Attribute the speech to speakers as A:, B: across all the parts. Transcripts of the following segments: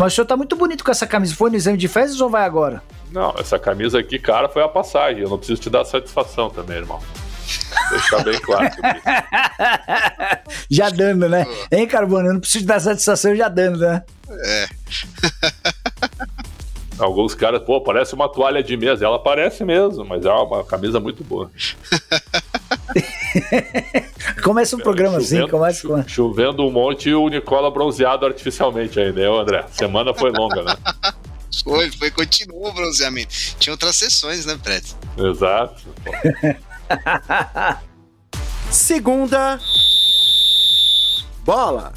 A: Mas o senhor tá muito bonito com essa camisa. Foi no exame de fezes ou vai agora?
B: Não, essa camisa aqui, cara, foi a passagem. Eu não preciso te dar satisfação também, irmão. Deixar bem claro.
A: já dando, né? Hein, Carbono? Eu não preciso dar satisfação já dando, né?
C: É.
B: Alguns caras, pô, parece uma toalha de mesa. Ela parece mesmo, mas é uma camisa muito boa.
A: começa um programa assim, chovendo, assim, começa com...
B: Chovendo um monte e o Nicola bronzeado artificialmente ainda, né, André? Semana foi longa, né?
C: Foi, foi, continuou o bronzeamento. Tinha outras sessões, né, Preto?
B: Exato.
D: Segunda bola.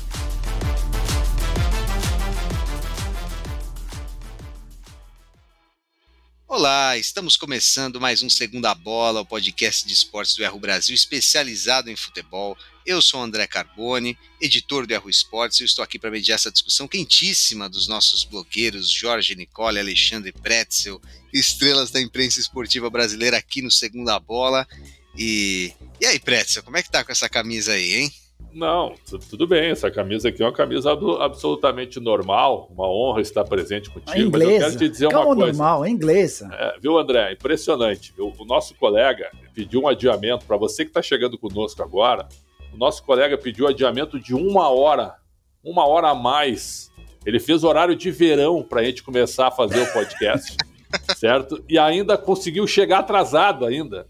C: Olá, estamos começando mais um Segunda Bola, o podcast de esportes do Erro Brasil, especializado em futebol. Eu sou André Carbone, editor do Erro Esportes, e estou aqui para mediar essa discussão quentíssima dos nossos blogueiros Jorge Nicole, Alexandre Pretzel, estrelas da imprensa esportiva brasileira aqui no Segunda Bola. E, e aí, Pretzel, como é que tá com essa camisa aí, hein?
B: Não, tudo bem. Essa camisa aqui é uma camisa absolutamente normal. Uma honra estar presente contigo. É
A: inglesa. Mas eu quero te dizer Calma uma coisa. normal, é inglesa.
B: É, viu, André? Impressionante. Viu? O nosso colega pediu um adiamento. Para você que está chegando conosco agora, o nosso colega pediu adiamento de uma hora. Uma hora a mais. Ele fez horário de verão para a gente começar a fazer o podcast. certo? E ainda conseguiu chegar atrasado ainda.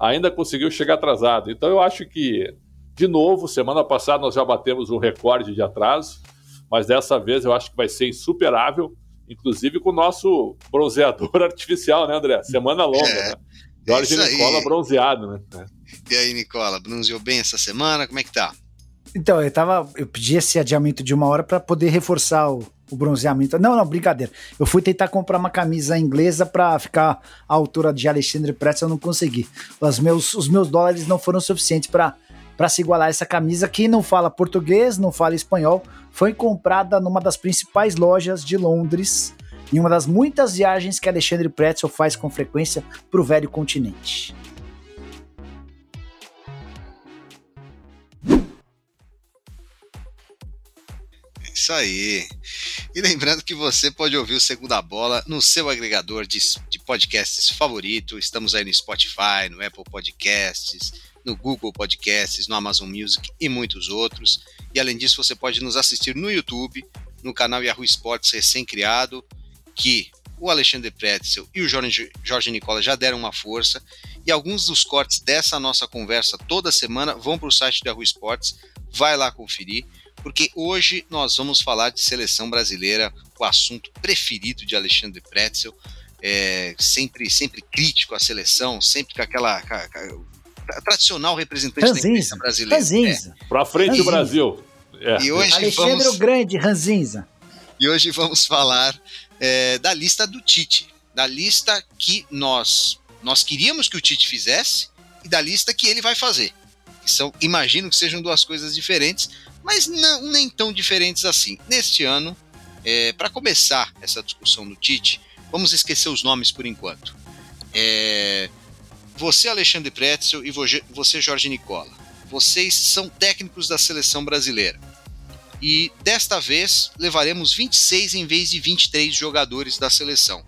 B: Ainda conseguiu chegar atrasado. Então eu acho que de novo, semana passada nós já batemos um recorde de atraso, mas dessa vez eu acho que vai ser insuperável, inclusive com o nosso bronzeador artificial, né, André? Semana longa, é, né? Jorge é Nicola bronzeado, né?
C: E aí, Nicola, bronzeou bem essa semana? Como é que tá?
A: Então, eu tava. Eu pedi esse adiamento de uma hora para poder reforçar o, o, bronzeamento. Não, não, brincadeira. Eu fui tentar comprar uma camisa inglesa para ficar à altura de Alexandre Pretz, eu não consegui. Os meus, os meus dólares não foram suficientes para para se igualar essa camisa que não fala português, não fala espanhol, foi comprada numa das principais lojas de Londres, em uma das muitas viagens que Alexandre Pretzel faz com frequência para o velho continente.
C: Isso aí. E lembrando que você pode ouvir o Segunda Bola no seu agregador de, de podcasts favorito. Estamos aí no Spotify, no Apple Podcasts, no Google Podcasts, no Amazon Music e muitos outros. E além disso, você pode nos assistir no YouTube, no canal Yahoo Sports recém-criado, que o Alexandre Pretzel e o Jorge, Jorge Nicola já deram uma força. E alguns dos cortes dessa nossa conversa toda semana vão para o site do Yahoo Sports. Vai lá conferir, porque hoje nós vamos falar de seleção brasileira, o assunto preferido de Alexandre Pretzel. É, sempre, sempre crítico à seleção, sempre com aquela, tradicional representante
A: Ranzinza, da imprensa brasileira. Ranzinza.
B: É. Pra frente Ranzinza. o Brasil.
A: É. E hoje Alexandre vamos... o Grande, Ranzinza.
C: E hoje vamos falar é, da lista do Tite. Da lista que nós, nós queríamos que o Tite fizesse e da lista que ele vai fazer. Que são, imagino que sejam duas coisas diferentes, mas não nem tão diferentes assim. Neste ano, é, para começar essa discussão do Tite, vamos esquecer os nomes por enquanto. É, você, Alexandre Pretzel, e você, Jorge Nicola. Vocês são técnicos da seleção brasileira. E desta vez levaremos 26 em vez de 23 jogadores da seleção.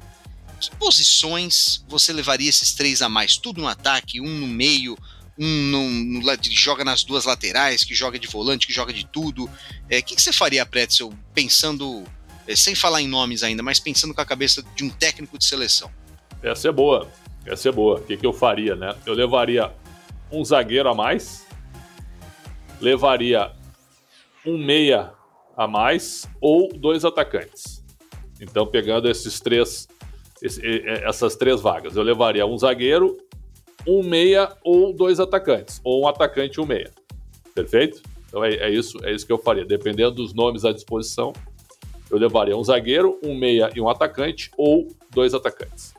C: Que posições você levaria esses três a mais? Tudo no ataque, um no meio, um no, no, que joga nas duas laterais, que joga de volante, que joga de tudo. O é, que, que, você faria, Pretzel, pensando, é, sem falar em nomes ainda, mas pensando com a cabeça de um técnico de seleção?
B: Essa é boa. Essa é boa. O que, que eu faria, né? Eu levaria um zagueiro a mais, levaria um meia a mais ou dois atacantes. Então, pegando esses três, essas três vagas, eu levaria um zagueiro, um meia ou dois atacantes, ou um atacante e um meia. Perfeito? Então é, é isso, é isso que eu faria. Dependendo dos nomes à disposição, eu levaria um zagueiro, um meia e um atacante, ou dois atacantes.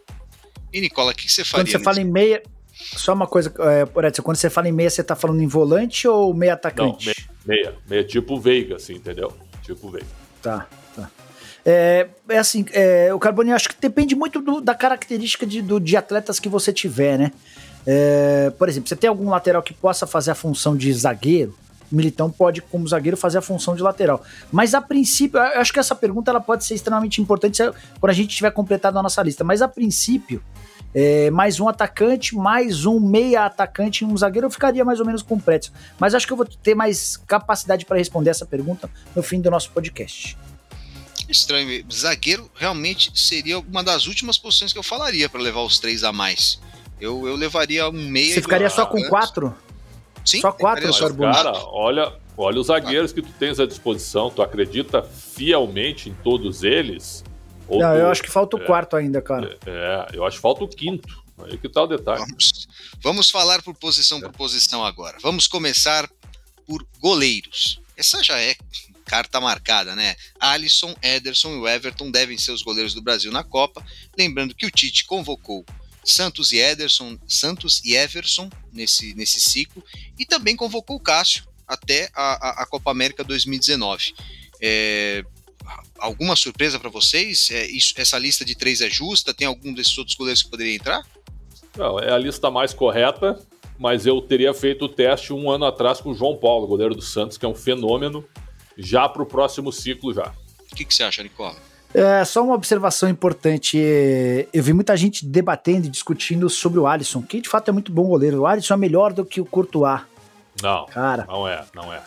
C: E Nicola, o que você faria?
A: Quando você fala em meia, só uma coisa, é, quando você fala em meia, você tá falando em volante ou meia atacante?
B: Não, meia, meia, meia tipo Veiga, assim, entendeu? Tipo Veiga.
A: Tá, tá. É, é assim, é, o Carboni acho que depende muito do, da característica de, do, de atletas que você tiver, né? É, por exemplo, você tem algum lateral que possa fazer a função de zagueiro? O Militão pode, como zagueiro, fazer a função de lateral. Mas a princípio, eu acho que essa pergunta ela pode ser extremamente importante quando a gente tiver completado a nossa lista. Mas a princípio, é, mais um atacante, mais um meia atacante e um zagueiro, eu ficaria mais ou menos com o Pretzel. Mas acho que eu vou ter mais capacidade para responder essa pergunta no fim do nosso podcast.
C: Estranho, zagueiro realmente seria uma das últimas posições que eu falaria para levar os três a mais. Eu, eu levaria um meia.
A: Você ficaria só com quatro?
C: Sim,
A: só quatro,
B: Mas, cara, olha, olha os zagueiros que tu tens à disposição. Tu acredita fielmente em todos eles?
A: Não, tu, eu acho que falta o é, quarto ainda, cara.
B: É, eu acho que falta o quinto. Aí que tá o detalhe.
C: Vamos, vamos falar por posição por posição agora. Vamos começar por goleiros. Essa já é carta marcada, né? Alisson, Ederson e o Everton devem ser os goleiros do Brasil na Copa. Lembrando que o Tite convocou Santos e Ederson, Santos e Everson nesse, nesse ciclo e também convocou o Cássio até a, a, a Copa América 2019. É, alguma surpresa para vocês? É, isso, essa lista de três é justa? Tem algum desses outros goleiros que poderia entrar?
B: Não, é a lista mais correta, mas eu teria feito o teste um ano atrás com o João Paulo, goleiro do Santos, que é um fenômeno já para o próximo ciclo já.
C: O que, que você acha, Nicola?
A: É, só uma observação importante. Eu vi muita gente debatendo e discutindo sobre o Alisson, que de fato é muito bom goleiro. O Alisson é melhor do que o Courtois.
B: Não, cara, não é, não é.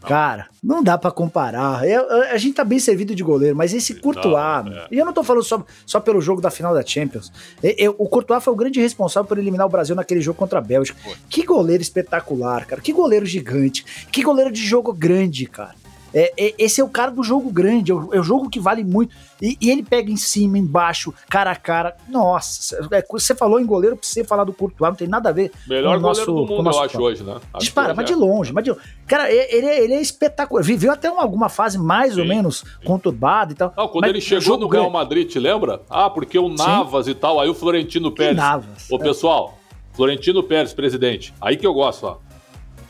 A: Não. Cara, não dá para comparar. Eu, a gente tá bem servido de goleiro, mas esse Courtois, é. e eu não tô falando só, só pelo jogo da final da Champions. Eu, eu, o Courtois foi o grande responsável por eliminar o Brasil naquele jogo contra a Bélgica. Que goleiro espetacular, cara. Que goleiro gigante. Que goleiro de jogo grande, cara. É, é, esse é o cara do jogo grande, é o, é o jogo que vale muito. E, e, ele pega em cima, embaixo, cara a cara. Nossa, é, você falou em goleiro, pra você falar do Courtois, não tem nada a ver.
B: Melhor com o goleiro nosso, do mundo, eu acho, hoje, né?
A: Acho Dispara, mas de é. longe, mas de Cara, ele, ele é espetacular. Viveu até uma, alguma fase mais sim, ou menos sim. conturbada e tal.
B: Não, quando ele chegou no Real Madrid, te lembra? Ah, porque o Navas sim. e tal, aí o Florentino Pérez. Navas, Ô, é. pessoal, Florentino Pérez, presidente, aí que eu gosto, ó.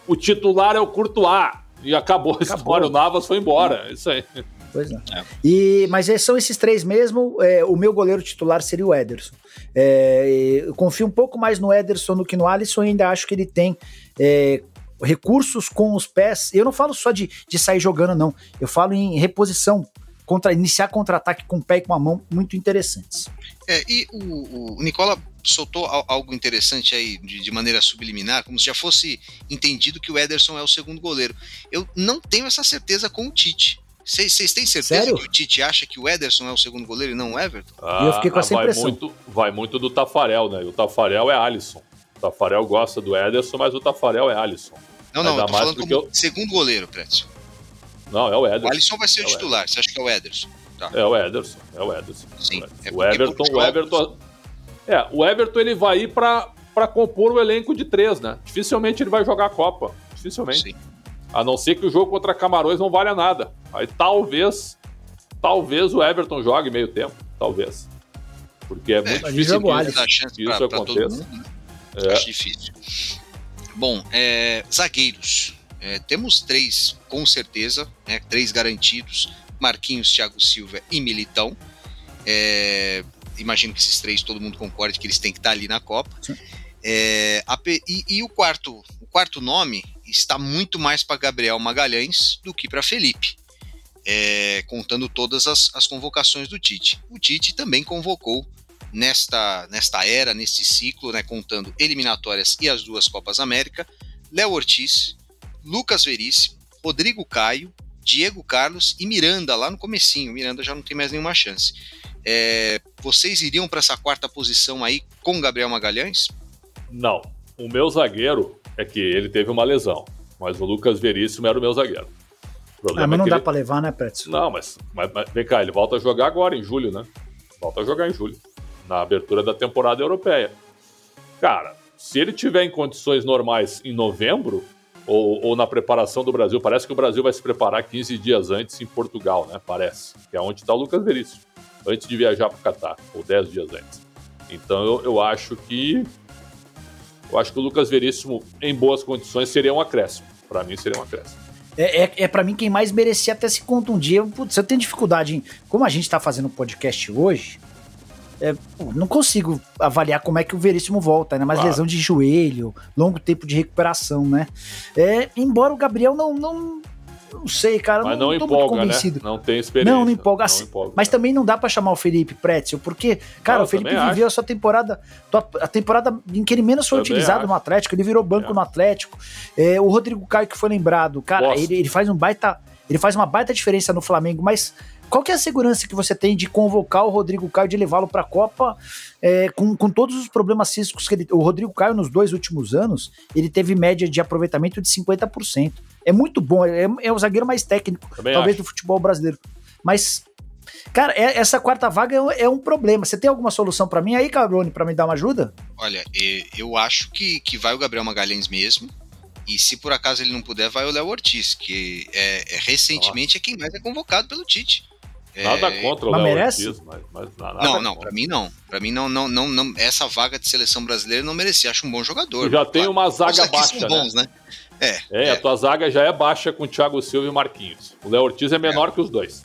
B: O titular é o Courtois. E acabou, acabou. a história. O Navas foi embora. É isso aí.
A: Pois é. é. E, mas são esses três mesmo. É, o meu goleiro titular seria o Ederson. É, eu confio um pouco mais no Ederson do que no Alisson e ainda acho que ele tem é, recursos com os pés. Eu não falo só de, de sair jogando, não. Eu falo em reposição, contra iniciar contra-ataque com o pé e com a mão muito interessantes.
C: É, e o, o Nicola soltou algo interessante aí de, de, maneira subliminar, como se já fosse entendido que o Ederson é o segundo goleiro. Eu não tenho essa certeza com o Tite. Vocês têm certeza Sério? que o Tite acha que o Ederson é o segundo goleiro e não o Everton?
B: Ah, eu fiquei com essa vai impressão. Muito, vai muito do Tafarel, né? O Tafarel é Alisson. O Tafarel gosta do Ederson, mas o Tafarel é Alisson.
C: Não, não, eu tô falando como eu... segundo goleiro, Prédio.
B: Não, é o Ederson. O
C: Alisson vai ser é o titular, você acha que é o Ederson?
B: Tá. É o Ederson, é o Ederson.
C: Sim.
B: É o Everton, o Everton, é, o Everton ele vai ir para compor o elenco de três, né? Dificilmente ele vai jogar a Copa. Dificilmente. Sim. A não ser que o jogo contra Camarões não valha nada. Aí talvez, talvez o Everton jogue meio tempo. Talvez. Porque é, é muito difícil
C: que isso, isso pra, aconteça. Pra né? é. Acho difícil. Bom, é, zagueiros. É, temos três, com certeza, né, três garantidos: Marquinhos, Thiago Silva e Militão. É, imagino que esses três todo mundo concorde que eles têm que estar ali na Copa. É, a, e, e, o quarto, o quarto nome está muito mais para Gabriel Magalhães do que para Felipe, é, contando todas as, as, convocações do Tite. O Tite também convocou nesta, nesta era, neste ciclo, né, contando eliminatórias e as duas Copas América, Léo Ortiz, Lucas Veríssimo, Rodrigo Caio, Diego Carlos e Miranda lá no comecinho. Miranda já não tem mais nenhuma chance. É, vocês iriam para essa quarta posição aí com Gabriel Magalhães?
B: Não. O meu zagueiro é que ele teve uma lesão, mas o Lucas Veríssimo era o meu zagueiro.
A: O ah, mas é não é dá ele... para levar, né, Pretz?
B: Não, mas, mas, mas, vem cá, ele volta a jogar agora, em julho, né? Volta a jogar em julho, na abertura da temporada europeia. Cara, se ele tiver em condições normais em novembro, ou, ou, na preparação do Brasil, parece que o Brasil vai se preparar 15 dias antes em Portugal, né? Parece. Que é onde está o Lucas Veríssimo antes de viajar para o Catar, ou 10 dias antes. Então eu, eu acho que. Eu acho que o Lucas Veríssimo, em boas condições, seria um acréscimo. Para mim, seria um acréscimo.
A: É, é, é para mim quem mais merecia até se contundir. Putz, eu tenho dificuldade em. Como a gente tá fazendo podcast hoje, é, não consigo avaliar como é que o Veríssimo volta, né? Mas claro. lesão de joelho, longo tempo de recuperação, né? É, embora o Gabriel não, não, não sei, cara.
B: Mas
A: não,
B: não
A: tô
B: empolga,
A: muito convencido.
B: Né? Não tem experiência.
A: Não, não empolga. Assim, não empolga mas também não dá para chamar o Felipe Pretzel, porque, cara, o Felipe viveu acho. a sua temporada, a temporada em que ele menos foi utilizado no Atlético, ele virou banco é. no Atlético. É, o Rodrigo Caio que foi lembrado, cara, ele, ele faz um baita, ele faz uma baita diferença no Flamengo, mas qual que é a segurança que você tem de convocar o Rodrigo Caio, de levá-lo para a Copa é, com, com todos os problemas físicos que ele... O Rodrigo Caio, nos dois últimos anos, ele teve média de aproveitamento de 50%. É muito bom, é, é o zagueiro mais técnico, Também talvez, acho. do futebol brasileiro. Mas, cara, é, essa quarta vaga é, é, um problema. Você tem alguma solução para mim aí, Cabrone, para me dar uma ajuda?
C: Olha, eu acho que, que vai o Gabriel Magalhães mesmo. E se por acaso ele não puder, vai o Léo Ortiz, que é, é recentemente Nossa. é quem mais é convocado pelo Tite.
B: Nada
C: é...
B: contra o Léo merece? Ortiz, mas, mas nada
C: Não, não, para mim não. Para mim não, não, não, não, essa vaga de seleção brasileira não merecia. Acho um bom jogador.
B: já tem uma zaga baixa,
C: são bons, né? né?
B: É, é, a tua zaga já é baixa com o Thiago Silva e Marquinhos. O Léo Ortiz é menor é. que os dois.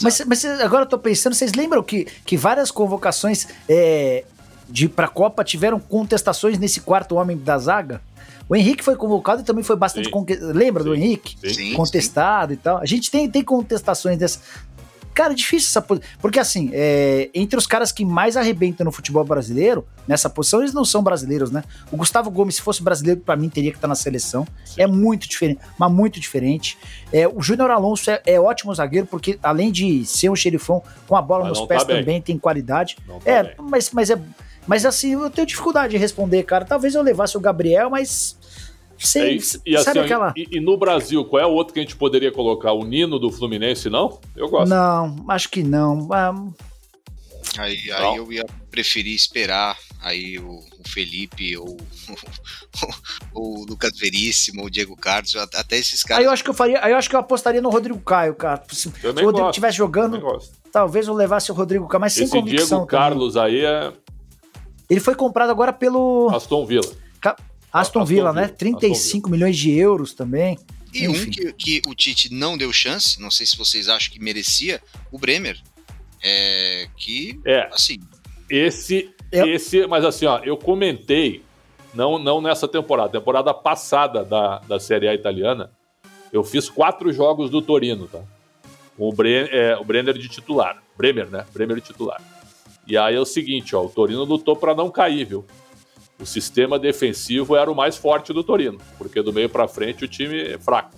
A: Mas, mas agora eu tô pensando, vocês lembram que, que várias convocações é, de pra Copa tiveram contestações nesse quarto homem da zaga? O Henrique foi convocado e também foi bastante. Conque... Lembra sim, do Henrique? Sim, Contestado sim. e tal. A gente tem, tem contestações dessa. Cara, é difícil essa posição. Porque, assim, é, entre os caras que mais arrebentam no futebol brasileiro, nessa posição, eles não são brasileiros, né? O Gustavo Gomes, se fosse brasileiro, para mim, teria que estar na seleção. Sim. É muito diferente, mas muito diferente. É, o Júnior Alonso é, é, ótimo zagueiro, porque além de ser um xerifão com a bola mas nos pés tá também, tem qualidade. Tá é, mas, mas é. Mas assim, eu tenho dificuldade de responder, cara. Talvez eu levasse o Gabriel, mas Sim, é
B: e, assim, aquela... E, e, no Brasil, qual é o outro que a gente poderia colocar? O Nino do Fluminense, não? Eu gosto.
A: Não, acho que não.
C: Aí, aí eu ia preferir esperar aí o, o Felipe ou o, Lucas Veríssimo, ou o Diego Carlos, até esses caras.
A: Aí eu acho que eu faria, aí eu acho que eu apostaria no Rodrigo Caio, cara. Se, se o Rodrigo estivesse jogando, talvez eu levasse o Rodrigo Caio, mas sem Esse convicção.
B: Diego Carlos aí é.
A: Ele foi comprado agora pelo
B: Aston Villa.
A: Aston, Villa, né? 35 Villa. milhões de euros também.
C: E Enfim. um que, que, o Tite não deu chance, não sei se vocês acham que merecia, o Bremer. É, que,
B: é, assim... Esse, eu... esse, mas assim, ó, eu comentei, não, não nessa temporada, temporada passada da, da Série A italiana, eu fiz quatro jogos do Torino, tá? O, Bre, é, o Brenner de titular. Bremer, né? Bremer de titular. E aí é o seguinte, ó, o Torino lutou para não cair, viu? O sistema defensivo era o mais forte do Torino, porque do meio para frente o time é fraco.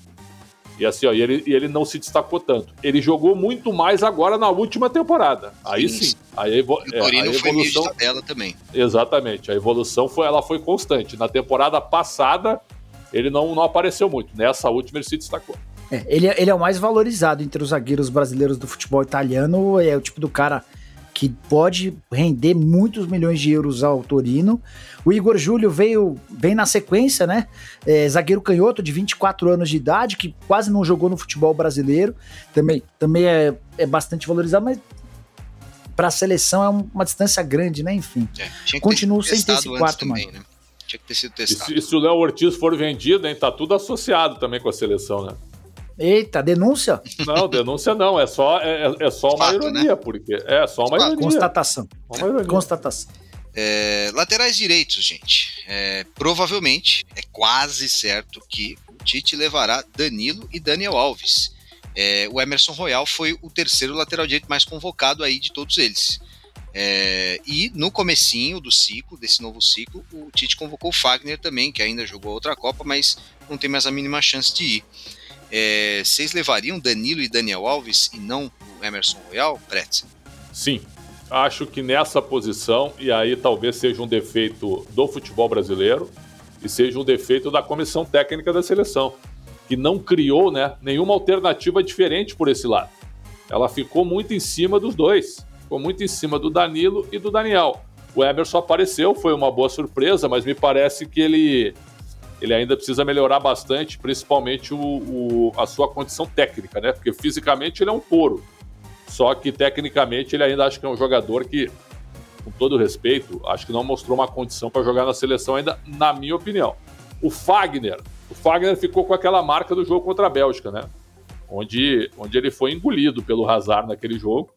B: E assim, ó, e ele, e ele não se destacou tanto. Ele jogou muito mais agora na última temporada. Aí sim. sim. Aí,
C: o é, Torino a evolução, foi meio de tabela também.
B: Exatamente. A evolução foi, ela foi constante. Na temporada passada, ele não, não apareceu muito. Nessa última, ele se destacou.
A: É, ele, é, ele é o mais valorizado entre os zagueiros brasileiros do futebol italiano. É o tipo do cara que pode render muitos milhões de euros ao Torino. O Igor Júlio veio vem na sequência, né? É, zagueiro canhoto de 24 anos de idade, que quase não jogou no futebol brasileiro. Também, também é, é bastante valorizado, mas para a seleção é uma distância grande, né? Enfim. É, Continua sem ter esse quarto, também, Né?
C: Tinha que ter sido testado.
B: E se, e se o Léo Ortiz for vendido, hein? Tá tudo associado também com a seleção, né?
A: Eita, denúncia?
B: Não, denúncia não, é só, é, é só uma Fato, né? ironia, né? porque é só uma ironia.
A: Constatação. Uma ironia. Constatação.
C: É, laterais direitos, gente. É, provavelmente, é quase certo que o Tite levará Danilo e Daniel Alves. É, o Emerson Royal foi o terceiro lateral direito mais convocado aí de todos eles. É, e no comecinho do ciclo, desse novo ciclo, o Tite convocou o Fagner também, que ainda jogou outra Copa, mas não tem mais a mínima chance de ir. É, vocês levariam Danilo e Daniel Alves e não o Emerson Royal, Pretz?
B: Sim, acho que nessa posição, e aí talvez seja um defeito do futebol brasileiro e seja um defeito da comissão técnica da seleção, que não criou né, nenhuma alternativa diferente por esse lado. Ela ficou muito em cima dos dois, ficou muito em cima do Danilo e do Daniel. O Emerson apareceu, foi uma boa surpresa, mas me parece que ele ele ainda precisa melhorar bastante, principalmente o, o, a sua condição técnica, né? Porque fisicamente ele é um touro. Só que tecnicamente ele ainda acho que é um jogador que, com todo respeito, acho que não mostrou uma condição para jogar na seleção ainda, na minha opinião. O Fagner, o Fagner ficou com aquela marca do jogo contra a Bélgica, né? Onde, onde ele foi engolido pelo Hazard naquele jogo.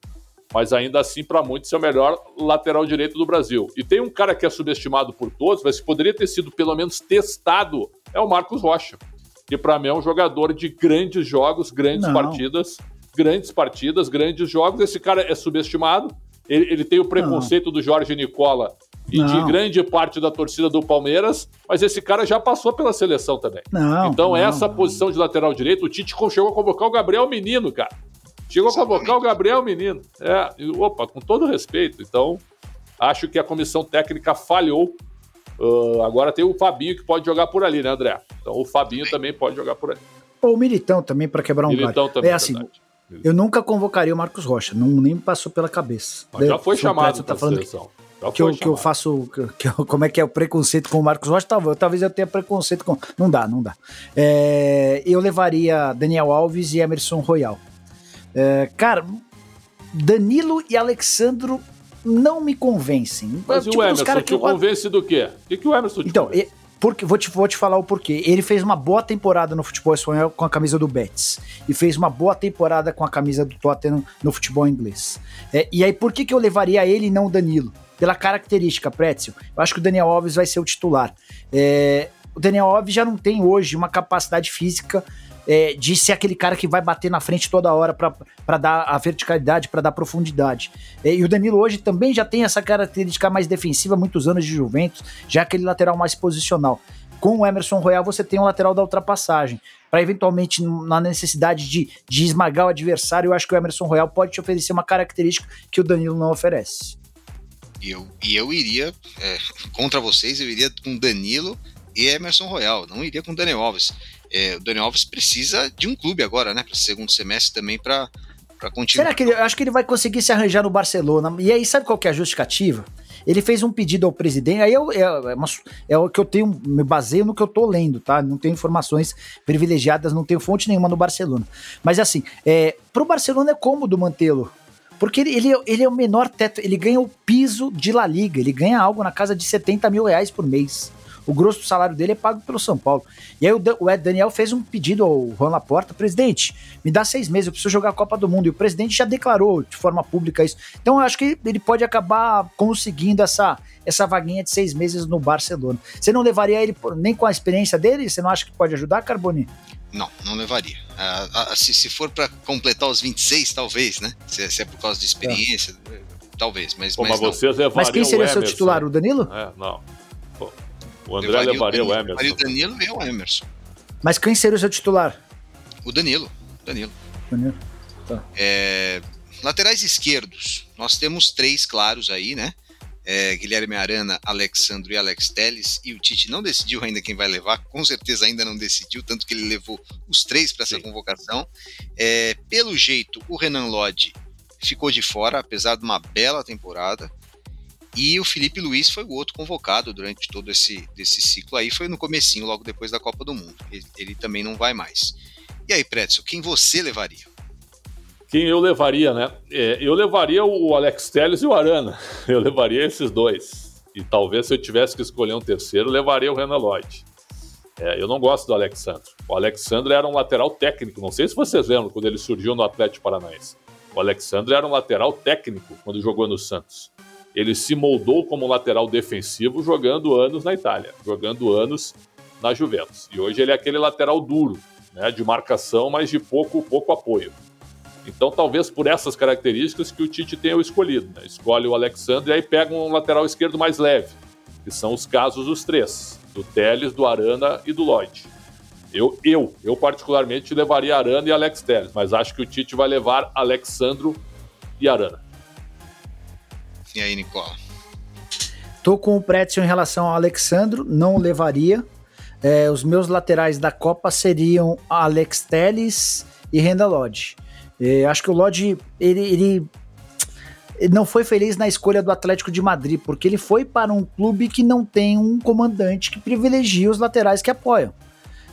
B: Mas ainda assim, para muitos, é o melhor lateral direito do Brasil. E tem um cara que é subestimado por todos, mas que poderia ter sido pelo menos testado, é o Marcos Rocha, que para mim é um jogador de grandes jogos, grandes Não. partidas, grandes partidas, grandes jogos. Esse cara é subestimado, ele, ele tem o preconceito Não. do Jorge Nicola e Não. de grande parte da torcida do Palmeiras, mas esse cara já passou pela seleção também. Não, então, não, essa posição de lateral direito, o Tite chegou a convocar o Gabriel Menino, cara. Chegou a convocar o Gabriel Menino. É, opa, com todo respeito. Então, acho que a comissão técnica falhou. Uh, agora tem o Fabinho que pode jogar por ali, né, André? Então o Fabinho também pode jogar por ali.
A: Ou o Militão também, para quebrar um
B: Militão também,
A: é assim, verdade. eu nunca convocaria o Marcos Rocha, não nem me passou pela cabeça.
B: Mas já foi chamado
A: tá falando seleção. Que, que, eu, que eu faço, que eu, como é que é o preconceito com o Marcos Rocha? Talvez, talvez eu tenha preconceito com. Não dá, não dá. É, eu levaria Daniel Alves e Emerson Royal. É, cara, Danilo e Alexandro não me convencem.
B: Mas tipo, e o Emerson te eu... convence do quê? O que, que o Emerson te
A: Então, convence? porque, vou, te, vou te falar o porquê. Ele fez uma boa temporada no futebol espanhol com a camisa do Betis. E fez uma boa temporada com a camisa do Tottenham no futebol inglês. É, e aí, por que, que eu levaria ele e não o Danilo? Pela característica, Pretzel. Eu acho que o Daniel Alves vai ser o titular. É, o Daniel Alves já não tem hoje uma capacidade física é, de ser aquele cara que vai bater na frente toda hora para dar a verticalidade, para dar profundidade. É, e o Danilo hoje também já tem essa característica mais defensiva, muitos anos de Juventus, já aquele lateral mais posicional. Com o Emerson Royal você tem um lateral da ultrapassagem. Para eventualmente, na necessidade de, de esmagar o adversário, eu acho que o Emerson Royal pode te oferecer uma característica que o Danilo não oferece.
C: E eu, e eu iria, é, contra vocês, eu iria com Danilo e Emerson Royal, não iria com Daniel Alves é, o Daniel Alves precisa de um clube agora, né? Para segundo semestre também para continuar.
A: Será que ele, eu acho que ele vai conseguir se arranjar no Barcelona? E aí, sabe qual que é a justificativa? Ele fez um pedido ao presidente, aí eu, é, é, uma, é, o que eu tenho, me baseio no que eu tô lendo, tá? Não tenho informações privilegiadas, não tenho fonte nenhuma no Barcelona. Mas assim, é, pro Barcelona é cômodo mantê-lo. Porque ele, ele, ele é o menor teto, ele ganha o piso de La Liga, ele ganha algo na casa de 70 mil reais por mês. O grosso do salário dele é pago pelo São Paulo. E aí o, o Daniel fez um pedido ao Juan Laporta, presidente, me dá seis meses, eu preciso jogar a Copa do Mundo. E o presidente já declarou de forma pública isso. Então eu acho que ele pode acabar conseguindo essa, essa vaguinha de seis meses no Barcelona. Você não levaria ele nem com a experiência dele? Você não acha que pode ajudar, Carboni?
C: Não, não levaria. Ah, se, se for para completar os 26, talvez, né? Se, se, é por causa de experiência, é. talvez. Mas,
B: Pô,
C: mas,
B: mas,
A: mas quem seria o seu titular? O Danilo?
B: É, não. O André levaria, levaria o, Emerson. Levaria
C: o Danilo e o Emerson.
A: Mas quem seria o seu titular?
C: O Danilo. Danilo.
A: Danilo. Tá.
C: É, laterais esquerdos. Nós temos três claros aí, né? É, Guilherme Arana, Alexandro e Alex Teles. E o Tite não decidiu ainda quem vai levar, com certeza ainda não decidiu, tanto que ele levou os três para essa convocação. É, pelo jeito, o Renan Lodge ficou de fora, apesar de uma bela temporada. E o Felipe Luiz foi o outro convocado durante todo esse desse ciclo aí, foi no comecinho, logo depois da Copa do Mundo. Ele, ele também não vai mais. E aí, Pretzel, quem você levaria?
B: Quem eu levaria, né? É, eu levaria o Alex Telles e o Arana. Eu levaria esses dois. E talvez se eu tivesse que escolher um terceiro, levaria o Renan Lloyd. É, eu não gosto do Alexandre. O Alexandre era um lateral técnico. Não sei se vocês lembram quando ele surgiu no Atlético Paranaense. O Alexandre era um lateral técnico quando jogou no Santos ele se moldou como lateral defensivo jogando anos na Itália, jogando anos na Juventus. E hoje ele é aquele lateral duro, né, de marcação, mas de pouco, pouco apoio. Então, talvez por essas características que o Tite tenha escolhido. Né? Escolhe o Alexandre e aí pega um lateral esquerdo mais leve, que são os casos dos três, do Teles, do Arana e do Lloyd. Eu, eu, eu particularmente levaria Arana e Alex Teles, mas acho que o Tite vai levar Alexandro e Arana.
C: Aí, Nicola?
A: Tô com o Pretzel em relação ao Alexandro, não levaria. É, os meus laterais da Copa seriam Alex Teles e Renda Lodge. É, acho que o Lodge, ele, ele, ele, não foi feliz na escolha do Atlético de Madrid, porque ele foi para um clube que não tem um comandante que privilegia os laterais que apoiam.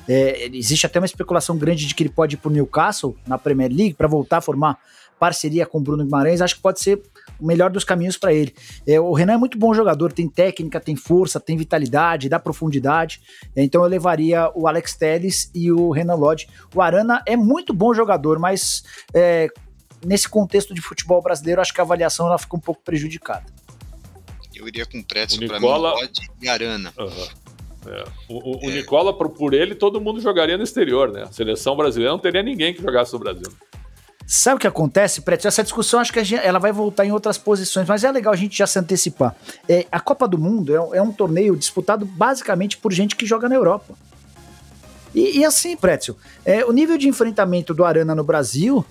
A: É, existe até uma especulação grande de que ele pode ir para o Newcastle na Premier League para voltar a formar parceria com o Bruno Guimarães. Acho que pode ser o melhor dos caminhos para ele. É, o Renan é muito bom jogador, tem técnica, tem força, tem vitalidade, dá profundidade. Então eu levaria o Alex Telles e o Renan Lodge. O Arana é muito bom jogador, mas é, nesse contexto de futebol brasileiro, acho que a avaliação ela fica um pouco prejudicada.
C: Eu iria com Pretzel
B: Nicola-
C: mim, Lodi e Arana.
B: Aham. É. O, o- o Nicola, por, por ele, todo mundo jogaria no exterior, né? A seleção brasileira não teria ninguém que jogasse no Brasil.
A: Sabe o que acontece, Preto? Essa discussão acho que gente- ela vai voltar em outras posições, mas é legal a gente já se antecipar. É, a Copa do Mundo é, um- é um torneio disputado basicamente por gente que joga na Europa. E, e assim, Prétio, é, o nível de enfrentamento do Arana no Brasil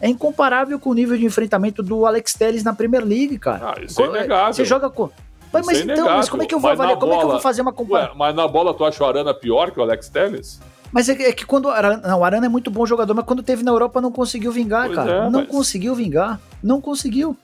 A: é incomparável com o nível de enfrentamento do Alex Telles na Premier League, cara.
B: Ah, isso é
A: Co-
B: inegável.
A: Você joga com. Mas,
B: Isso é
A: então, mas como é que eu vou
B: Mas
A: avaliar? Como é que eu
B: bola-
A: vou fazer uma comparação?
B: Mas na bola tu acha o Arana pior que o Alex Telles?
A: Mas é que, é que quando o Arana, não, o Arana é muito bom jogador, mas quando teve na Europa não conseguiu vingar,
B: Pois
A: cara.
B: é,
A: não
B: mas-
A: conseguiu vingar. Não conseguiu.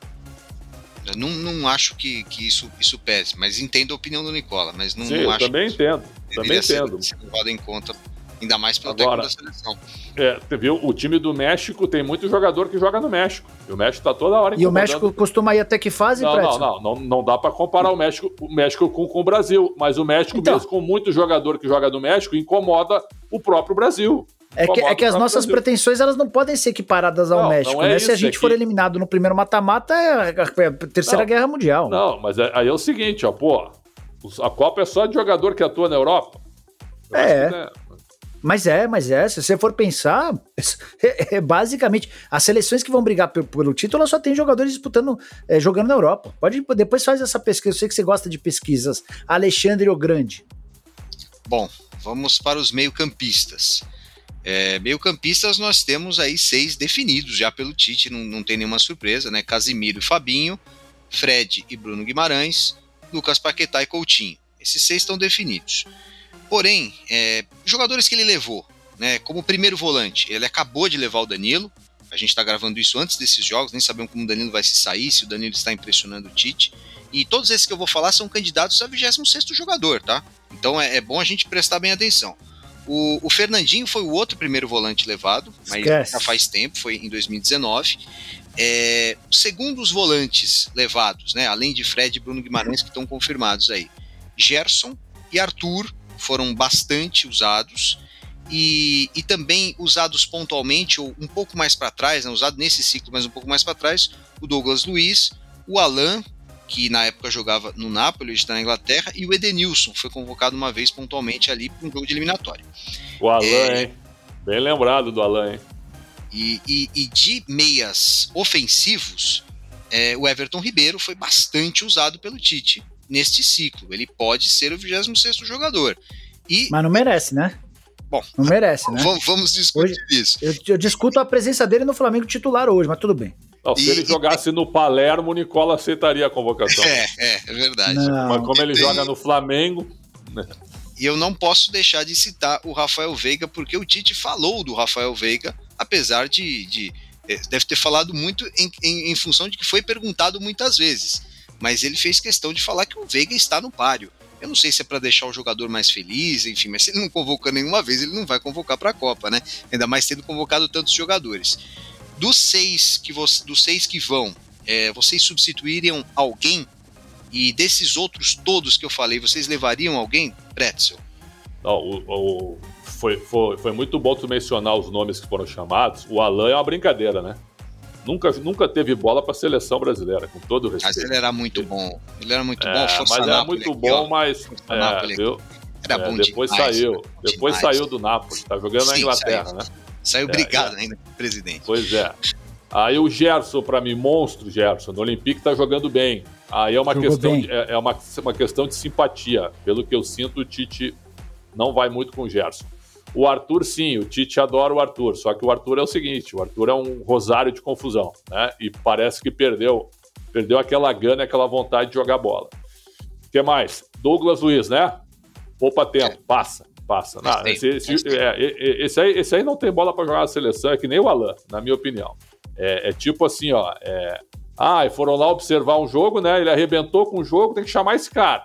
C: Eu não, não acho que, que isso, isso pese, mas entendo a opinião do Nicola, mas não,
B: Sim,
C: não
B: eu
C: acho
B: também
C: que
B: entendo. Também entendo.
C: ser levado em conta, ainda mais pelo
B: Agora-
C: técnico da seleção.
B: É, você viu? O time do México tem muito jogador que joga no México. E o México tá toda hora
A: E o. México costuma ir até que fase,
B: Não, não, não, não, não dá pra comparar o México, o México com, com o Brasil. Mas o México,
A: Então.
B: mesmo com muito jogador que joga no México, incomoda o próprio Brasil.
A: É que, é que as nossas
B: Brasil.
A: pretensões elas não podem ser equiparadas ao
B: Não,
A: México,
B: não é
A: né? Se a
B: isso,
A: gente
B: é
A: for
B: que-
A: eliminado no primeiro mata-mata, é a Terceira
B: Não.
A: Guerra Mundial.
B: Não, mas é- aí é o seguinte, ó, pô, a Copa é só de jogador que atua na Europa. Eu
A: É. Mas é, mas é. Se você for pensar, é, é basicamente as seleções que vão brigar pelo, título, só tem jogadores disputando, é, jogando na Europa. Pode depois faz essa pesquisa. Eu sei que você gosta de pesquisas. Alexandre o Grande.
C: Bom, vamos para os meio-campistas. É, meio-campistas nós temos aí seis definidos já pelo Tite, não, não tem nenhuma surpresa, né? Casimiro e Fabinho, Fred e Bruno Guimarães, Lucas Paquetá e Coutinho. Esses seis estão definidos. Porém, é, jogadores que ele levou, né? Como primeiro volante, ele acabou de levar o Danilo. A gente está gravando isso antes desses jogos, nem sabemos como o Danilo vai se sair, se o Danilo está impressionando o Tite. E todos esses que eu vou falar são candidatos a 26º jogador, tá? Então é, é bom a gente prestar bem atenção. O, o Fernandinho foi o outro primeiro volante levado, mas
A: Esquece.
C: já faz tempo, foi em 2019. É, segundo os volantes levados, né, além de Fred e Bruno Guimarães que estão confirmados aí, Gerson e Arthur foram bastante usados e, e também usados pontualmente ou um pouco mais para trás, né, usado nesse ciclo, mas um pouco mais para trás, o Douglas Luiz, o Alan que na época jogava no Napoli, hoje está na Inglaterra, e o Edenilson foi convocado uma vez pontualmente ali para um jogo de eliminatória.
B: O Alan,
C: É.
B: hein? Bem lembrado do Alan, hein?
C: E, e- e de meias ofensivos, é, o Everton Ribeiro foi bastante usado pelo Tite neste ciclo. Ele pode ser o 26º jogador. E
A: Mas não merece, né?
C: Bom,
A: Não merece, né?
C: vamos, vamos discutir isso.
A: Eu, eu discuto a presença dele no Flamengo titular hoje, mas tudo bem.
B: Não, se
C: E-
B: ele jogasse no Palermo, o Nicola aceitaria a convocação.
C: É, é, é verdade.
A: Não.
B: Mas como ele
C: Tem-
B: joga no Flamengo,
C: E eu não posso deixar de citar o Rafael Veiga, porque o Tite falou do Rafael Veiga, apesar de. de eh, deve ter falado muito em, em- em função de que foi perguntado muitas vezes. Mas ele fez questão de falar que o Veiga está no páreo. Eu não sei se é para deixar o jogador mais feliz, enfim, mas se ele não convoca nenhuma vez, ele não vai convocar para a Copa, né? Ainda mais tendo convocado tantos jogadores. Dos seis que, vo- dos seis que vão, eh, vocês substituiriam alguém? E desses outros todos que eu falei, vocês levariam alguém? Pretzel.
B: não, o- o- foi, foi, foi muito bom tu mencionar os nomes que foram chamados. O Alan é uma brincadeira, né? Nunca, nunca teve bola para a seleção brasileira, com todo o
C: Mas
B: respeito.
C: ele era muito bom. Ele era muito
B: É,
C: bom. Força
B: mas era muito bom, mas é?
C: Era
B: É,
C: bom
B: depois
C: demais,
B: saiu. Depois
C: demais.
B: saiu do Napoli. Tá jogando na
C: Sim,
B: Inglaterra,
C: saiu.
B: né?
C: Saiu
B: É,
C: brigado
B: é.
C: ainda, presidente.
B: Pois é. Aí o Gerson, pra mim, monstro Gerson. No Olympique tá jogando bem. Aí é uma
A: Jogou
B: questão, de, é é uma, uma questão de simpatia. Pelo que eu sinto, o Tite não vai muito com o Gerson. O Arthur, sim, o Tite adora o Arthur. Só que o Arthur é o seguinte: o Arthur é um rosário de confusão, né? E parece que perdeu, perdeu aquela gana, aquela vontade de jogar bola. O que mais? Douglas Luiz, né? Poupa tempo, passa, passa.
C: Faz
B: Não, esse, esse- é, e- e- esse aí, esse aí não tem bola pra jogar na seleção, é que nem o Alan, na minha opinião. É, é tipo assim, ó. É, ah, e foram lá observar um jogo, né? Ele arrebentou com o jogo, tem que chamar esse cara.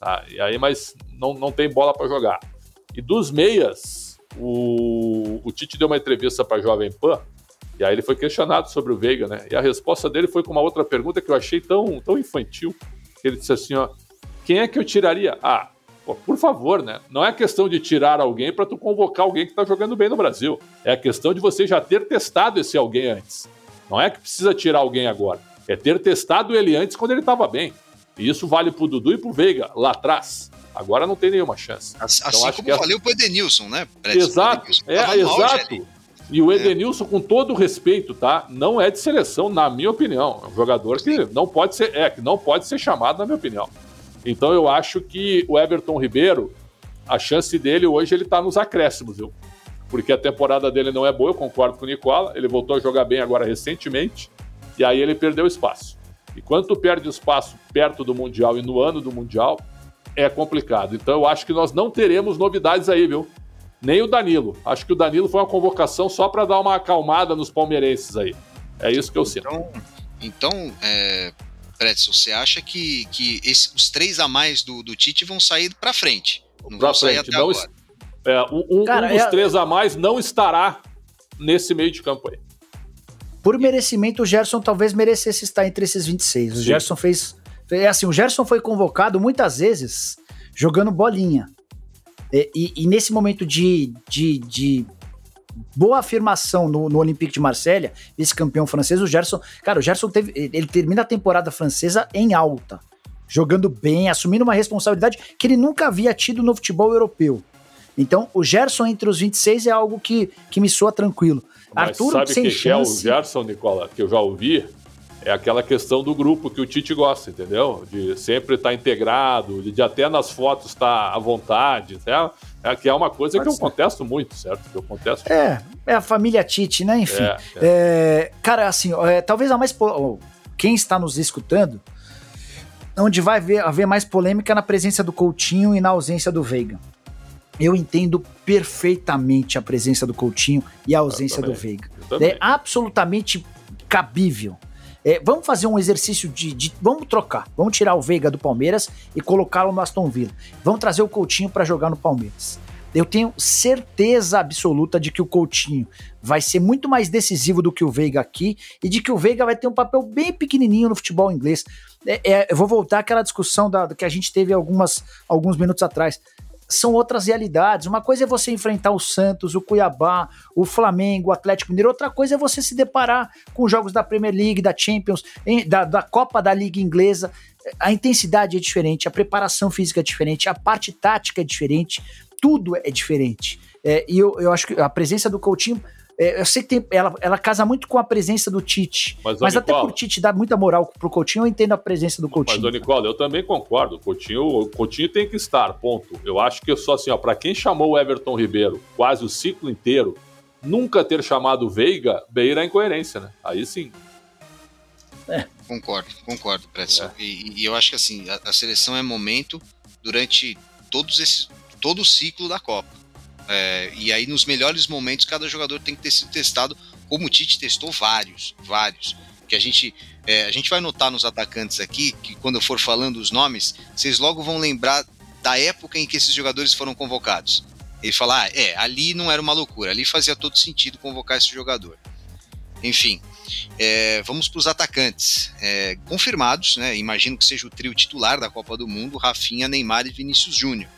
B: Tá? E aí, mas não, não tem bola pra jogar. E dos meias, o, o Tite deu uma entrevista pra Jovem Pan, e aí ele foi questionado sobre o Veiga, né? E a resposta dele foi com uma outra pergunta que eu achei tão, tão infantil. Ele disse assim, ó, quem é que eu tiraria? Ah, pô, por favor, né? Não é questão de tirar alguém para tu convocar alguém que tá jogando bem no Brasil. É a questão de você já ter testado esse alguém antes. Não é que precisa tirar alguém agora. É ter testado ele antes quando ele estava bem. E isso vale pro Dudu e pro Veiga lá atrás. Agora não tem nenhuma chance.
C: Assim, então, assim como essa... valeu pro Edenilson, né?
B: exato, é, exato. E o é. Edenilson, é. com todo respeito, tá? Não é de seleção, na minha opinião. É um jogador que não pode ser, é, que não pode ser chamado, na minha opinião. Então eu acho que o Everton Ribeiro, a chance dele hoje ele tá nos acréscimos, viu? Porque a temporada dele não é boa, eu concordo com o Nicola. Ele voltou a jogar bem agora recentemente, e aí ele perdeu espaço. E quando tu perde espaço perto do Mundial e no ano do Mundial, é complicado. Então eu acho que nós não teremos novidades aí, viu? Nem o Danilo. Acho que o Danilo foi uma convocação só para dar uma acalmada nos palmeirenses aí. É isso que eu sinto.
C: Então, então é, Pretzel, você acha que, que esse, os três a mais do, do Tite vão sair para frente?
B: Não pra vão frente. sair até não, agora. É, um, Cara, um dos é... três a mais não estará nesse meio de campo aí.
A: Por merecimento, o Gerson talvez merecesse estar entre esses 26. O Sim. Gerson fez. É assim, o Gerson foi convocado muitas vezes jogando bolinha. E, e, e nesse momento de, de, de boa afirmação no, no Olympique de Marselha, esse campeão francês, o Gerson. Cara, o Gerson teve. Ele termina a temporada francesa em alta. Jogando bem, assumindo uma responsabilidade que ele nunca havia tido no futebol europeu. Então, o Gerson entre os 26 é algo que, que me soa tranquilo.
B: Mas Arthur, sabe sem que chance... é o Gerson, Nicola, que eu já ouvi? É aquela questão do grupo que o Tite gosta, entendeu? De sempre estar tá integrado, de até nas fotos estar tá à vontade, certo? É, que é uma coisa Pode que ser. eu contesto muito, certo? Que eu contesto.
A: É, é a família Tite, né? Enfim. É, é. É, cara, assim, é, talvez a mais. Quem está nos escutando, onde vai haver, haver mais polêmica na presença do Coutinho e na ausência do Veiga eu entendo perfeitamente a presença do Coutinho e a ausência do Veiga. É absolutamente cabível. É, vamos fazer um exercício de, de, Vamos trocar. Vamos tirar o Veiga do Palmeiras e colocá-lo no Aston Villa. Vamos trazer o Coutinho para jogar no Palmeiras. Eu tenho certeza absoluta de que o Coutinho vai ser muito mais decisivo do que o Veiga aqui e de que o Veiga vai ter um papel bem pequenininho no futebol inglês. É, é, eu vou voltar àquela discussão da, que a gente teve algumas, alguns minutos atrás são outras realidades. Uma coisa é você enfrentar o Santos, o Cuiabá, o Flamengo, o Atlético Mineiro. Outra coisa é você se deparar com jogos da Premier League, da Champions, da, da Copa da Liga Inglesa. A intensidade é diferente, a preparação física é diferente, a parte tática é diferente, tudo é diferente. É, e eu, eu acho que a presença do Coutinho eu sei que tem, ela, ela casa muito com a presença do Tite. Mas, mas até por Tite dar muita moral pro Coutinho, eu entendo a presença do Coutinho.
B: Mas, Nicola, eu também concordo. O Coutinho, o Coutinho tem que estar, ponto. Eu acho que eu sou assim, ó, pra quem chamou o Everton Ribeiro quase o ciclo inteiro, nunca ter chamado o Veiga, beira a incoerência, né? Aí sim.
C: É. Concordo, concordo, Pretzel. É. E, e, eu acho que assim, a, a seleção é momento durante todos esses, todo o ciclo da Copa. É, e aí, nos melhores momentos, cada jogador tem que ter sido testado, como o Tite testou vários, vários. Que a gente, é, a gente vai notar nos atacantes aqui, que quando eu for falando os nomes, vocês logo vão lembrar da época em que esses jogadores foram convocados. Ele fala, ah, é, ali não era uma loucura, ali fazia todo sentido convocar esse jogador. Enfim, é, vamos para os atacantes. É, confirmados, né? Imagino que seja o trio titular da Copa do Mundo: Rafinha, Neymar e Vinícius Júnior.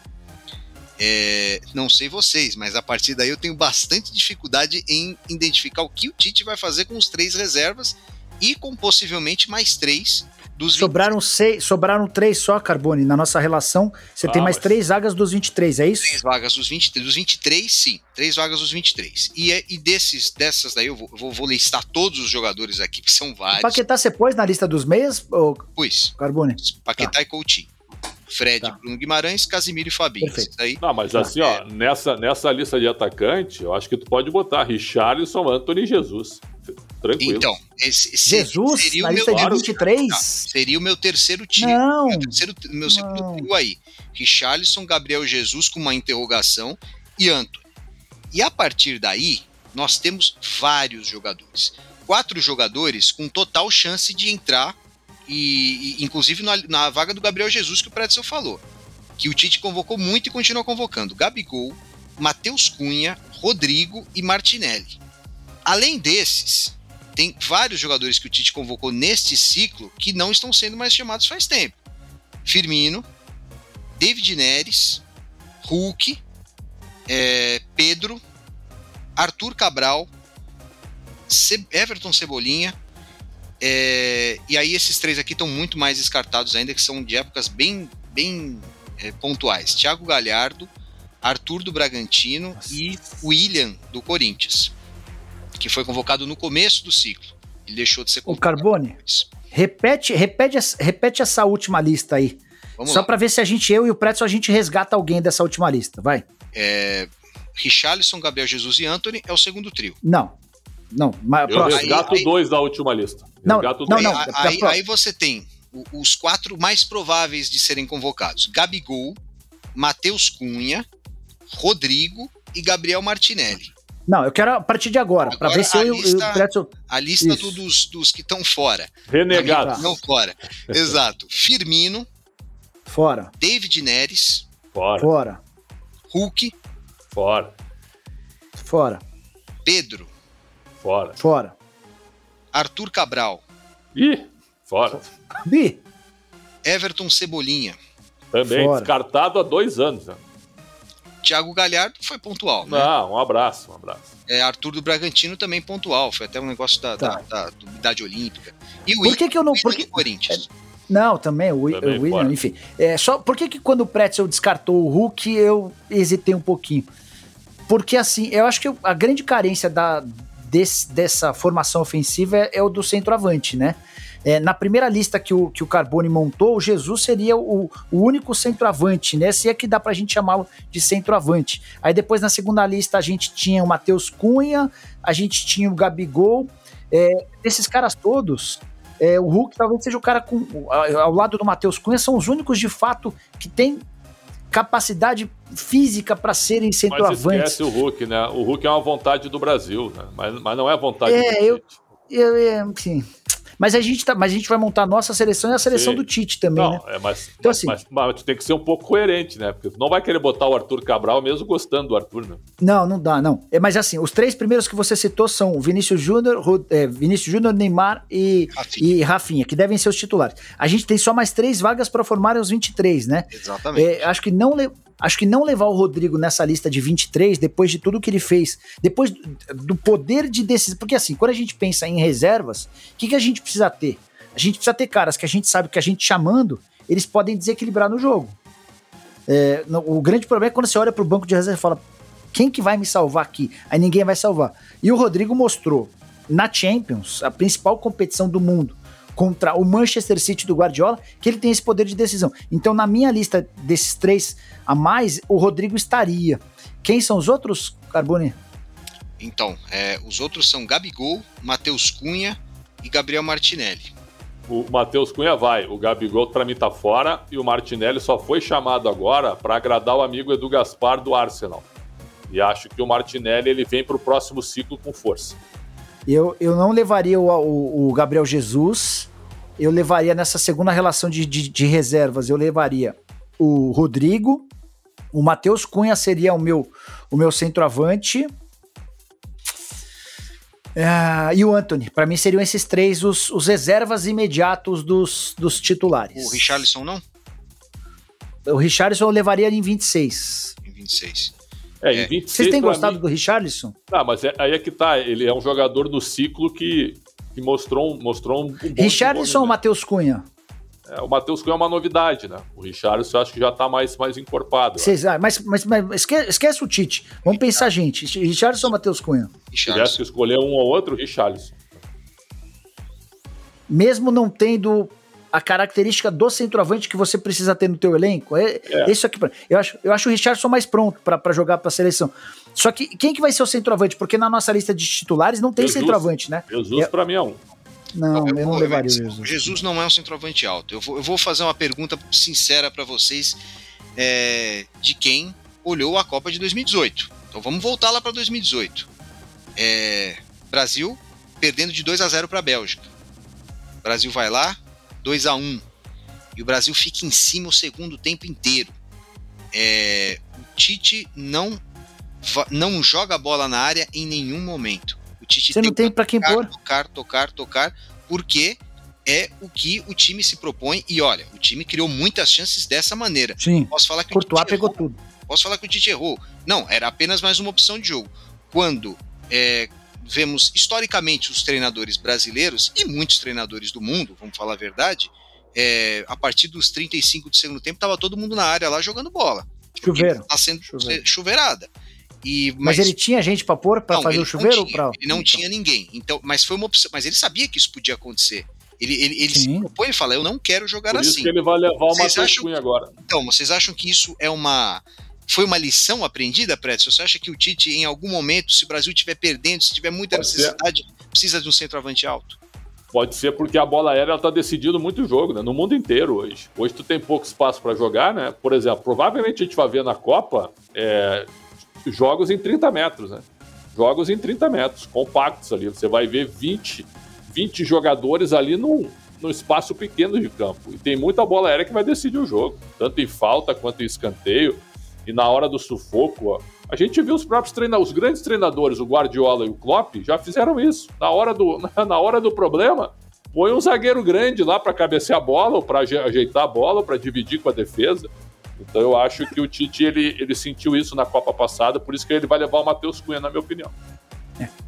C: É, não sei vocês, mas a partir daí eu tenho bastante dificuldade em identificar o que o Tite vai fazer com os três reservas e com possivelmente mais três dos
A: sobraram 20... seis, sobraram três só, Carbone. Na nossa relação, você ah, tem mais mas... três vagas dos 23, é isso?
C: Três vagas dos 23. Dos 23, sim. Três vagas dos 23. E, é, e desses, dessas daí, eu vou, vou, vou, listar todos os jogadores aqui, que são vários. O
A: Paquetá você pôs na lista dos meias? Ou...
C: Pus.
A: Carbone?
C: Paquetá tá. e Coutinho. Fred, tá. Bruno Guimarães, Casimiro e Fabinho.
B: Aí, não, mas tá. assim, ó, nessa, nessa lista de atacante, eu acho que tu pode botar Richarlison, Anthony e Jesus. Tranquilo.
A: Então, esse, esse Jesus seria na o lista meu, de 23? Não,
C: seria o meu terceiro time.
A: Não.
C: Meu, terceiro, meu segundo trio aí. Richarlison, Gabriel Jesus com uma interrogação e Anthony. E a partir daí, nós temos vários jogadores. Quatro jogadores com total chance de entrar e, e inclusive na, na, vaga do Gabriel Jesus que o Predson falou, que o Tite convocou muito e continua convocando Gabigol, Matheus Cunha, Rodrigo e Martinelli. Além desses, tem vários jogadores que o Tite convocou neste ciclo que não estão sendo mais chamados faz tempo. Firmino, David Neres, Hulk, é, Pedro, Arthur Cabral, Everton Cebolinha. É, e aí esses três aqui estão muito mais descartados ainda, que são de épocas bem, bem é, pontuais. Thiago Galhardo, Arthur do Bragantino Nossa. e William do Corinthians, que foi convocado no começo do ciclo. Ele deixou de ser
A: convocado. O Carbone, repete, repete, repete essa última lista aí. Vamos Só para ver se a gente, eu e o Pretzel, a gente resgata alguém dessa última lista, vai.
C: É, Richarlison, Gabriel Jesus e Anthony é o segundo trio.
A: Não. Não,
B: mas eu resgato aí, dois da última lista.
A: Não, não, não, não.
C: Aí, aí, você tem os quatro mais prováveis de serem convocados: Gabigol, Matheus Cunha, Rodrigo e Gabriel Martinelli.
A: Não, eu quero a partir de agora, agora para ver se eu, lista, eu,
C: Pretzel... A lista do, dos, dos que estão fora.
B: Renegados.
C: Não fora. Exato. Firmino.
A: Fora.
C: David Neres.
B: Fora.
A: Fora.
C: Hulk.
B: Fora.
A: Fora.
C: Pedro.
B: Fora.
A: Fora.
C: Arthur Cabral.
B: Ih, fora.
A: Bi.
C: Everton Cebolinha.
B: Também fora. descartado há dois anos. Né?
C: Thiago Galhardo foi pontual.
B: Né? Não, um abraço, um abraço.
C: É, Arthur do Bragantino também pontual. Foi até um negócio da, tá. da, da, da Unidade Olímpica.
A: E o Por que, que eu não. Por que...
C: Corinthians.
A: É... Não, também, o, também o William, enfim. É, só, por que, que quando o Pretzel descartou o Hulk, eu hesitei um pouquinho? Porque, assim, eu acho que a grande carência da, desse, dessa formação ofensiva é, é, o do centroavante, né? É, na primeira lista que o, que o Carbone montou, o Jesus seria o, o único centroavante, né? Se é que dá pra gente chamá-lo de centroavante. Aí depois na segunda lista a gente tinha o Matheus Cunha, a gente tinha o Gabigol. É, desses caras todos, é, o Hulk talvez seja o cara com, ao lado do Matheus Cunha, são os únicos de fato que tem capacidade física para serem centroavantes. Mas
B: esquece o Hulk, né? O Hulk é uma vontade do Brasil, né? mas, mas não é vontade
A: é, do eu, eu, eu, sim. Mas a gente tá, mas a gente vai montar a nossa seleção e a seleção Sim. do Tite também,
B: não,
A: né?
B: É, mas, então, mas, assim, mas, mas, tu tem que ser um pouco coerente, né? Porque tu não vai querer botar o Arthur Cabral mesmo gostando do Arthur, né?
A: Não, não dá, não. É, mas assim, os três primeiros que você citou são o Vinícius Júnior, é, Vinícius Júnior, Neymar e Rafinha. e Rafinha, que devem ser os titulares. A gente tem só mais três vagas para formarem os 23, né?
C: Exatamente.
A: É, acho que não acho que não levar o Rodrigo nessa lista de 23, depois de tudo que ele fez, depois do poder de decisão. Porque assim, quando a gente pensa em reservas, o que, que a gente precisa ter? A gente precisa ter caras que a gente sabe que a gente chamando, eles podem desequilibrar no jogo. É, o grande problema é quando você olha para o banco de reserva e fala: quem que vai me salvar aqui? Aí ninguém vai salvar. E o Rodrigo mostrou na Champions, a principal competição do mundo, contra o Manchester City do Guardiola, que ele tem esse poder de decisão. Então, na minha lista desses três a mais, o Rodrigo estaria. Quem são os outros, Carbone?
C: Então, é, os outros são Gabigol, Matheus Cunha e Gabriel Martinelli.
B: O Matheus Cunha vai, o Gabigol para mim tá fora e o Martinelli só foi chamado agora para agradar o amigo Edu Gaspar do Arsenal. E acho que o Martinelli ele vem para o próximo ciclo com força.
A: Eu, eu não levaria o, o, o Gabriel Jesus, eu levaria nessa segunda relação de, de, de reservas, eu levaria o Rodrigo, o Matheus Cunha seria o meu, o meu centroavante. Uh, e o Anthony. Para mim seriam esses três os, os reservas imediatos dos, dos titulares.
C: O Richarlison não?
A: O Richarlison eu levaria em 26.
C: Em 26.
B: É, é. Em 26
A: Vocês têm gostado mim... do Richarlison?
B: Não, mas é, aí é que tá. Ele é um jogador do ciclo que, que mostrou, mostrou um. um
A: Richarlison ou Matheus Cunha?
B: É, o Matheus Cunha é uma novidade, né? O Richarlison eu acho que já tá mais, mais encorpado.
A: Vocês, ah, mas, mas, mas esquece, esquece, o Tite. Vamos pensar, gente. Richarlison ou Matheus Cunha?
B: Se tivesse que escolher um ou outro, Richarlison.
A: Mesmo não tendo a característica do centroavante que você precisa ter no teu elenco. É, é. Isso aqui, eu acho, eu acho o Richardson mais pronto para jogar para a seleção. Só que quem que vai ser o centroavante? Porque na nossa lista de titulares não tem Jesus, centroavante, né?
B: Jesus é, para mim é um.
A: Não, eu, eu não levaria o Jesus.
C: Jesus não é um centroavante alto. Eu vou, eu vou fazer uma pergunta sincera para vocês é, de quem olhou a Copa de 2018. Então vamos voltar lá para 2018. É, Brasil perdendo de 2 a 0 para a Bélgica. Brasil vai lá, 2 a 1 E o Brasil fica em cima o segundo tempo inteiro. É, o Tite não, não joga a bola na área em nenhum momento.
A: Tite Você não tem para quem pôr.
C: Tocar, tocar, tocar, porque é o que o time se propõe. E olha, o time criou muitas chances dessa maneira.
A: Sim. Posso falar que Courtois o Tite pegou errou. tudo.
C: Posso falar que o Tite errou. Não, era apenas mais uma opção de jogo. Quando é, vemos historicamente os treinadores brasileiros e muitos treinadores do mundo, vamos falar a verdade, é, a partir dos 35 do segundo tempo, estava todo mundo na área lá jogando bola.
A: Chuveiro.
C: Está sendo
A: Chuveiro.
C: chuveirada. E,
A: Mas, ele tinha gente pra pôr, pra
C: não,
A: fazer o chuveiro?
C: Não tinha,
A: pra...
C: Ele não
A: Então,
C: tinha ninguém. Então, mas foi uma opção. Mas ele sabia que isso podia acontecer. Ele, ele, ele se propõe e fala: Eu não quero jogar
B: Por isso
C: assim.
B: que ele vai levar Matheus
C: acham
B: agora.
C: Então, vocês acham que isso é uma. Foi uma lição aprendida, Prédio? Você acha que o Tite, em algum momento, se o Brasil estiver perdendo, se tiver muita
B: Pode ser.
C: necessidade, precisa de um centroavante alto?
B: Pode ser porque a bola aérea está decidindo muito o jogo, né? No mundo inteiro hoje. Hoje tu tem pouco espaço para jogar, né? Por exemplo, provavelmente a gente vai ver na Copa é, jogos em 30 metros, né? Jogos em 30 metros, compactos ali. Você vai ver 20, 20 jogadores ali num, num espaço pequeno de campo. E tem muita bola aérea que vai decidir o jogo, tanto em falta quanto em escanteio. E na hora do sufoco, ó, a gente viu os próprios treinadores, os grandes treinadores, o Guardiola e o Klopp, já fizeram isso. Na hora do, na hora do problema, põe um zagueiro grande lá para cabecear a bola, ou para ajeitar a bola, para dividir com a defesa. Então eu acho que o Tite ele, ele sentiu isso na Copa passada, por isso que ele vai levar o Matheus Cunha, na minha opinião.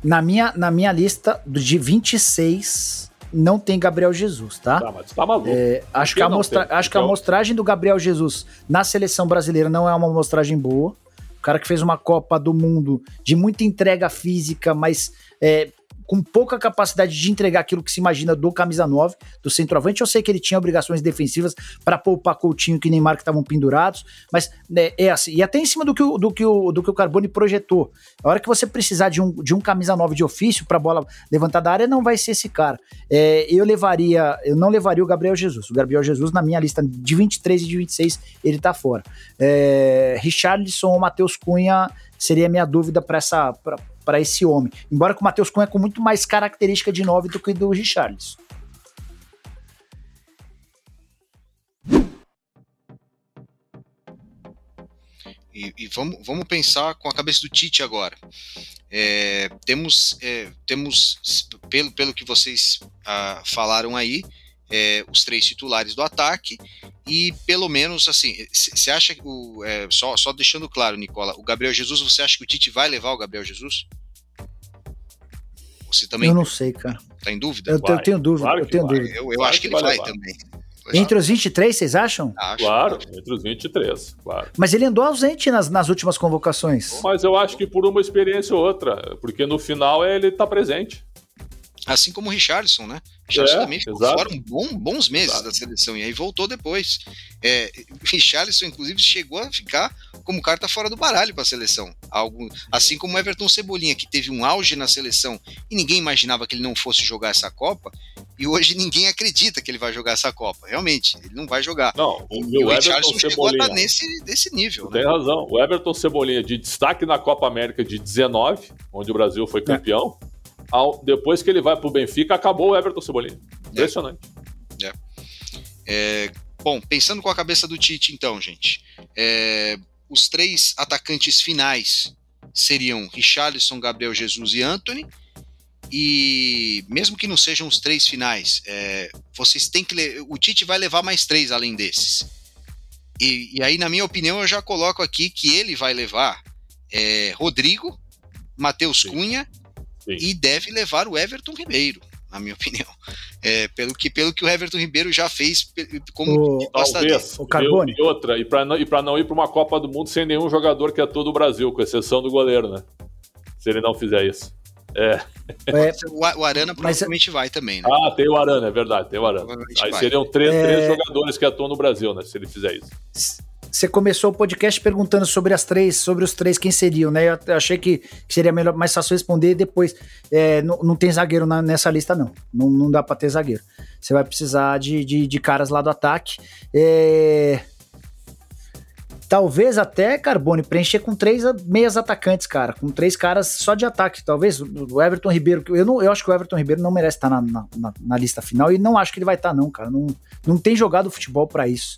A: Na minha, na minha lista de 26, não tem Gabriel Jesus, tá?
B: Tá, mas tu tá maluco.
A: É, acho
B: que
A: que, a mostra,
B: tem?
A: acho que a amostragem do Gabriel Jesus na seleção brasileira não é uma amostragem boa. O cara que fez uma Copa do Mundo de muita entrega física, mas é, com pouca capacidade de entregar aquilo que se imagina do camisa 9, do centroavante. Eu sei que ele tinha obrigações defensivas para poupar Coutinho e Neymar que estavam pendurados, mas né, é assim. E até em cima do que, o, do, que o, do que o Carbone projetou. A hora que você precisar de um, de um camisa 9 de ofício para bola levantar da área, não vai ser esse cara. É, eu levaria, eu não levaria o Gabriel Jesus. O Gabriel Jesus, na minha lista de 23 e de 26, ele tá fora. É, ou Matheus Cunha seria a minha dúvida para essa para esse homem. Embora que o Matheus Cunha com muito mais característica de 9 do que do Richarlison.
C: E, e vamos, vamos pensar com a cabeça do Tite agora. É, temos, é, temos pelo, pelo que vocês ah, falaram aí, é, os três titulares do ataque e pelo menos assim, você acha que o é, só, só deixando claro, Nicola, o Gabriel Jesus, você acha que o Tite vai levar o Gabriel Jesus? Você também
A: Eu não sei, cara.
C: tá em dúvida?
A: Eu,
B: Vai,
A: eu tenho dúvida,
B: claro
A: eu tenho
B: vai.
A: dúvida.
C: Eu, eu
B: Claro
C: acho
B: que
C: que ele
B: vai
C: vai também.
A: Entre os 23, vocês acham?
C: Acho.
B: Claro, entre os 23, claro.
A: Mas ele andou ausente nas, nas últimas convocações.
B: Mas eu acho que por uma experiência ou outra, porque no final ele tá presente.
C: Assim como o Richardson, né? Richardson
B: É,
C: também ficou
B: exato.
C: fora um bom, bons meses
B: Exato.
C: da seleção e aí voltou depois. É, o Richardson, inclusive, chegou a ficar como carta fora do baralho para a seleção. Algo, assim como o Everton Cebolinha, que teve um auge na seleção e ninguém imaginava que ele não fosse jogar essa Copa, e hoje ninguém acredita que ele vai jogar essa Copa. Realmente, ele não vai jogar.
B: Não, o,
C: E
B: meu
C: o
B: Everton
C: Richardson chegou a
B: Cebolinha.
C: estar nesse, nesse nível. Né?
B: tem razão. O Everton Cebolinha de destaque na Copa América de 19, onde o Brasil foi campeão. Ao- depois que ele vai pro Benfica, acabou o Everton Cebolinha. Impressionante.
C: É, bom, pensando com a cabeça do Tite, então, gente, é, os três atacantes finais seriam Richarlison, Gabriel Jesus e Anthony. E mesmo que não sejam os três finais, é, vocês têm que. O Tite vai levar mais três além desses. E, e aí, na minha opinião, eu já coloco aqui que ele vai levar é, Rodrigo, Matheus. Cunha
B: Sim.
C: e deve levar o Everton Ribeiro, na minha opinião. É, pelo, que, pelo que o Everton Ribeiro já fez como
A: O-.
B: Talvez.
A: O Carbone.
B: E outra, e pra, não, e não ir pra uma Copa do Mundo sem nenhum jogador que atua do Brasil, com exceção do goleiro, né? Se ele não fizer isso. É.
A: É,
C: O, o Arana
A: Mas-
C: provavelmente vai também, né?
B: Ah, tem o Arana, é verdade, tem o Arana. Aí
C: vai.
B: seriam três,
A: É.
B: três jogadores que atuam no Brasil, né? Se ele fizer isso.
A: Você começou o podcast perguntando sobre as três, sobre os três quem seriam, né? Eu achei que, seria melhor, mais fácil responder depois. É, não, não tem zagueiro na- nessa lista, não. não. Não dá pra ter zagueiro. Você vai precisar de, de, de caras lá do ataque. É, Talvez até, Carbone, preencher com três meias atacantes, cara. Com três caras só de ataque. Talvez o Everton Ribeiro. Eu, não, eu acho que o Everton Ribeiro não merece estar na, na, na- lista final e não acho que ele vai estar, não, cara. Não, não tem jogado futebol pra isso.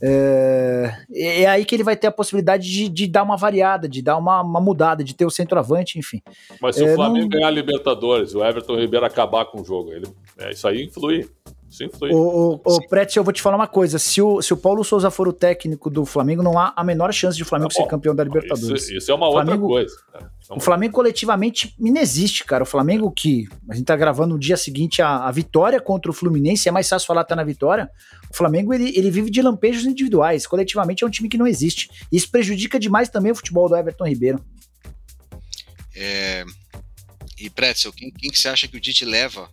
A: É, é aí que ele vai ter a possibilidade de, de dar uma variada, de dar uma, uma mudada, de ter o centroavante, enfim.
B: Mas se
A: É,
B: o Flamengo
A: não-
B: ganhar a Libertadores, o Everton Ribeiro acabar com o jogo, ele, é, isso aí influi. Isso influi.
A: O, o, o Pretz, eu vou te falar uma coisa: se o, se o Paulo Souza for o técnico do Flamengo, não há a menor chance de o Flamengo
B: Tá
A: ser campeão da Libertadores.
B: Isso, isso é uma
A: Flamengo-
B: outra coisa. né? Então,
A: O Flamengo coletivamente inexiste, cara. O Flamengo que a gente tá gravando no dia seguinte a, a vitória contra o Fluminense, é mais fácil falar tá na vitória. O Flamengo ele, ele vive de lampejos individuais. Coletivamente é um time que não existe. Isso prejudica demais também o futebol do Everton Ribeiro.
C: É, E Pretzel, quem, quem que você acha que o Tite leva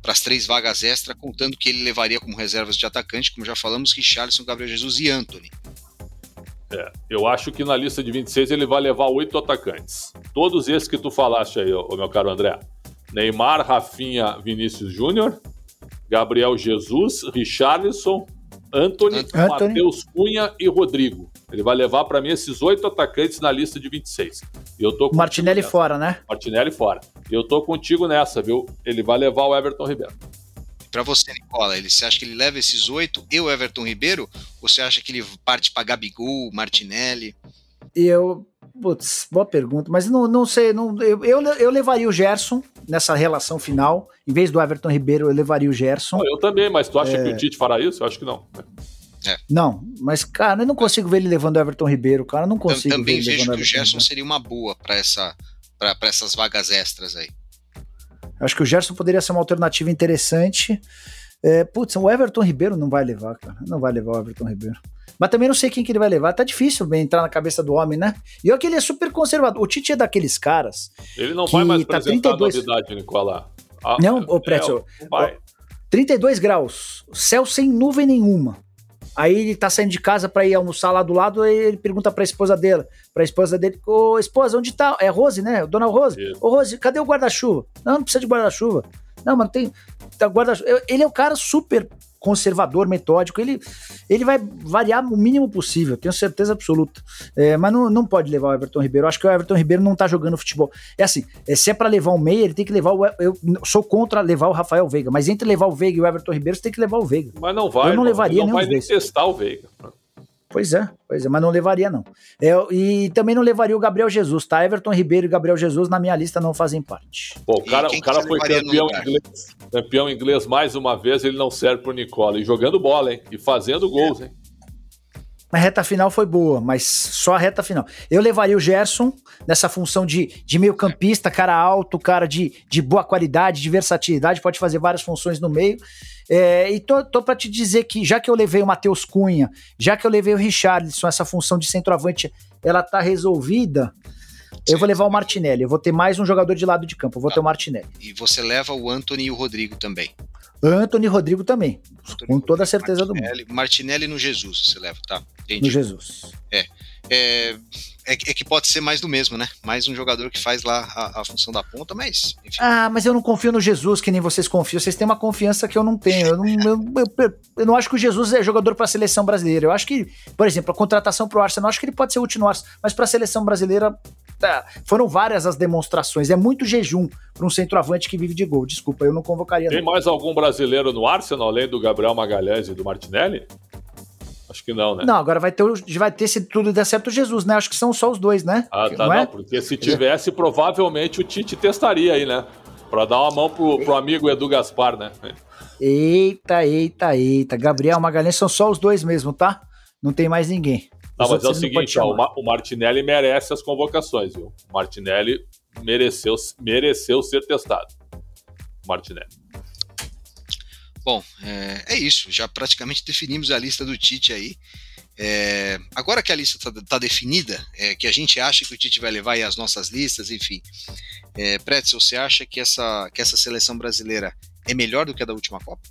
C: para as três vagas extra, contando que ele levaria como reservas de atacante, como já falamos, Richarlison, Gabriel Jesus e Anthony.
B: É, eu acho que na lista de 26 ele vai levar oito atacantes. Todos esses que tu falaste aí, ô, meu caro André. Neymar, Rafinha, Vinícius Júnior, Gabriel Jesus, Richarlison, Anthony,
A: Anthony.
B: Matheus Cunha e Rodrigo. Ele vai levar para mim esses oito atacantes na lista de 26. E eu tô
A: Martinelli
B: nessa.
A: fora, né?
B: Martinelli fora. E eu tô contigo nessa, viu? Ele vai levar o Everton Ribeiro.
C: Para você, Nicola, ele, você acha que ele leva esses oito e o Everton Ribeiro? Ou você acha que ele parte para Gabigol, Martinelli?
A: E eu. Putz, boa pergunta, mas não, não sei. Não, eu, eu, eu levaria o Gerson nessa relação final. Em vez do Everton Ribeiro, eu levaria o Gerson.
B: Eu também, mas tu acha
A: É.
B: que o Tite fará isso? Eu acho que não.
A: Não, mas, cara, eu não consigo ver ele levando o Everton Ribeiro, cara. Eu não consigo
C: Também
A: ver ele
C: vejo
A: levando
C: que
A: o
C: Gerson
A: Ribeiro.
C: seria uma boa para essa, pra- pra essas vagas extras aí.
A: Acho que o Gerson poderia ser uma alternativa interessante. É, putz, o Everton Ribeiro não vai levar, cara. Não vai levar o Everton Ribeiro. Mas também não sei quem que ele vai levar. Tá difícil bem entrar na cabeça do homem, né? E olha que ele é super conservador. O Tite é daqueles caras.
B: Ele não
A: Que
B: vai mais
A: tá
B: apresentar
A: 32.
B: novidade, Nicola. Ah,
A: Não,
B: é,
A: ô, Pretzel,
B: não vai.
A: 32 graus, céu sem nuvem nenhuma. Aí ele tá saindo de casa pra ir almoçar lá do lado, aí ele pergunta pra esposa dele, pra esposa dele, ô esposa, onde tá? É Rose, né? Dona Rose?
B: Isso.
A: Ô Rose, cadê o guarda-chuva? Não, não precisa de guarda-chuva. Não, mas tem tá guarda-chuva. Eu- Ele é um cara super conservador, metódico, ele, ele vai variar o mínimo possível, tenho certeza absoluta. É, mas não, não pode levar o Everton Ribeiro. Eu acho que o Everton Ribeiro não tá jogando futebol. É assim, é, se é pra levar um meia, ele tem que levar o. Eu sou contra levar o Rafael Veiga, mas entre levar o Veiga e o Everton Ribeiro, você tem que levar o Veiga.
B: Mas não vai.
A: Eu não
B: irmão.
A: levaria
B: Ele não
A: nenhum
B: vai nem testar o Veiga.
A: Pois é, pois é, mas não levaria, não. É, e também não levaria o Gabriel Jesus, tá? Everton Ribeiro e Gabriel Jesus na minha lista não fazem parte.
B: Pô, o cara, o cara foi campeão inglês, campeão inglês mais uma vez, ele não serve pro Nicola. E jogando bola, hein? E fazendo gols, hein?
A: A reta final foi boa, mas só a reta final. Eu levaria o Gerson nessa função de, de meio campista, cara alto, cara de, de boa qualidade, de versatilidade, pode fazer várias funções no meio. É, e tô, tô para te dizer que, já que eu levei o Matheus Cunha, já que eu levei o Richarlison, essa função de centroavante, ela tá resolvida, eu vou levar o Martinelli. Eu vou ter mais um jogador de lado de campo, eu vou
C: Tá.
A: ter o Martinelli.
C: E você leva o Anthony e o Rodrigo também.
A: Anthony e Rodrigo também,
C: Anthony,
A: com toda a certeza do mundo,
C: Martinelli, Martinelli no Jesus, você leva, tá?
A: no
C: Entendi.
A: Jesus.
C: É, é, que- é que pode ser mais do mesmo, né? Mais um jogador que faz lá a, a função da ponta, mas enfim.
A: Ah, mas eu não confio no Jesus que nem vocês confiam. Vocês têm uma confiança que eu não tenho. Eu não, eu, eu- eu não acho que o Jesus é jogador para a seleção brasileira. Eu acho que, por exemplo, a contratação pro Arsenal, eu acho que ele pode ser útil no Arsenal, mas para a seleção brasileira tá, foram várias as demonstrações. É muito jejum para um centroavante que vive de gol. Desculpa, eu não convocaria.
B: Tem
A: não.
B: mais algum brasileiro no Arsenal, além do Gabriel Magalhães e do Martinelli? Acho que não, né?
A: Não, agora vai ter, vai ter se tudo der certo o Jesus, né? Acho que são só os dois, né?
B: Ah, tá,
A: não
B: não,
A: é?
B: porque se tivesse, provavelmente o Tite testaria aí, né? Pra dar uma mão pro, pro amigo Edu Gaspar, né?
A: Eita, eita, eita. Gabriel Magalhães são só os dois mesmo, tá? Não tem mais ninguém.
B: Não, mas é o
A: não
B: seguinte, ó, o, Martinelli merece as convocações, viu? O Martinelli mereceu, mereceu ser testado. O Martinelli.
C: Bom, é, é isso. Já praticamente definimos a lista do Tite aí. É, agora que a lista está definida, é, que a gente acha que o Tite vai levar aí as nossas listas, enfim. É, Pretzel, você acha que essa, que essa seleção brasileira é melhor do que a da última Copa?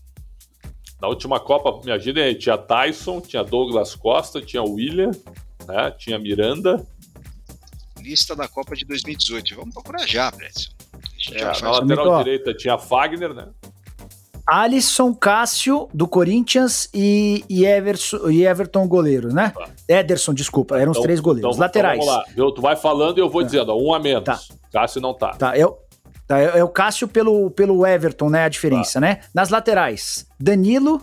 B: Na última Copa, me ajuda aí, tinha Tyson, tinha Douglas Costa, tinha William, né? tinha Miranda.
C: Lista da Copa de 2018. Vamos procurar já, Pretzel. A gente
B: É,
C: já
B: na lateral direita tinha Fagner, né?
A: Alisson Cássio, do Corinthians, e, e, Everson, e Everton, goleiro, né?
B: Tá.
A: Ederson, desculpa, eram os
B: Então-
A: três goleiros.
B: Então,
A: Laterais.
B: Então vamos lá. Eu- tu vai falando e eu vou
A: Tá.
B: dizendo, ó, um a menos.
A: Tá.
B: Cássio não tá.
A: Tá, é, o- tá, é, é o Cássio pelo, pelo Everton, né? A diferença,
B: Tá.
A: né? Nas laterais, Danilo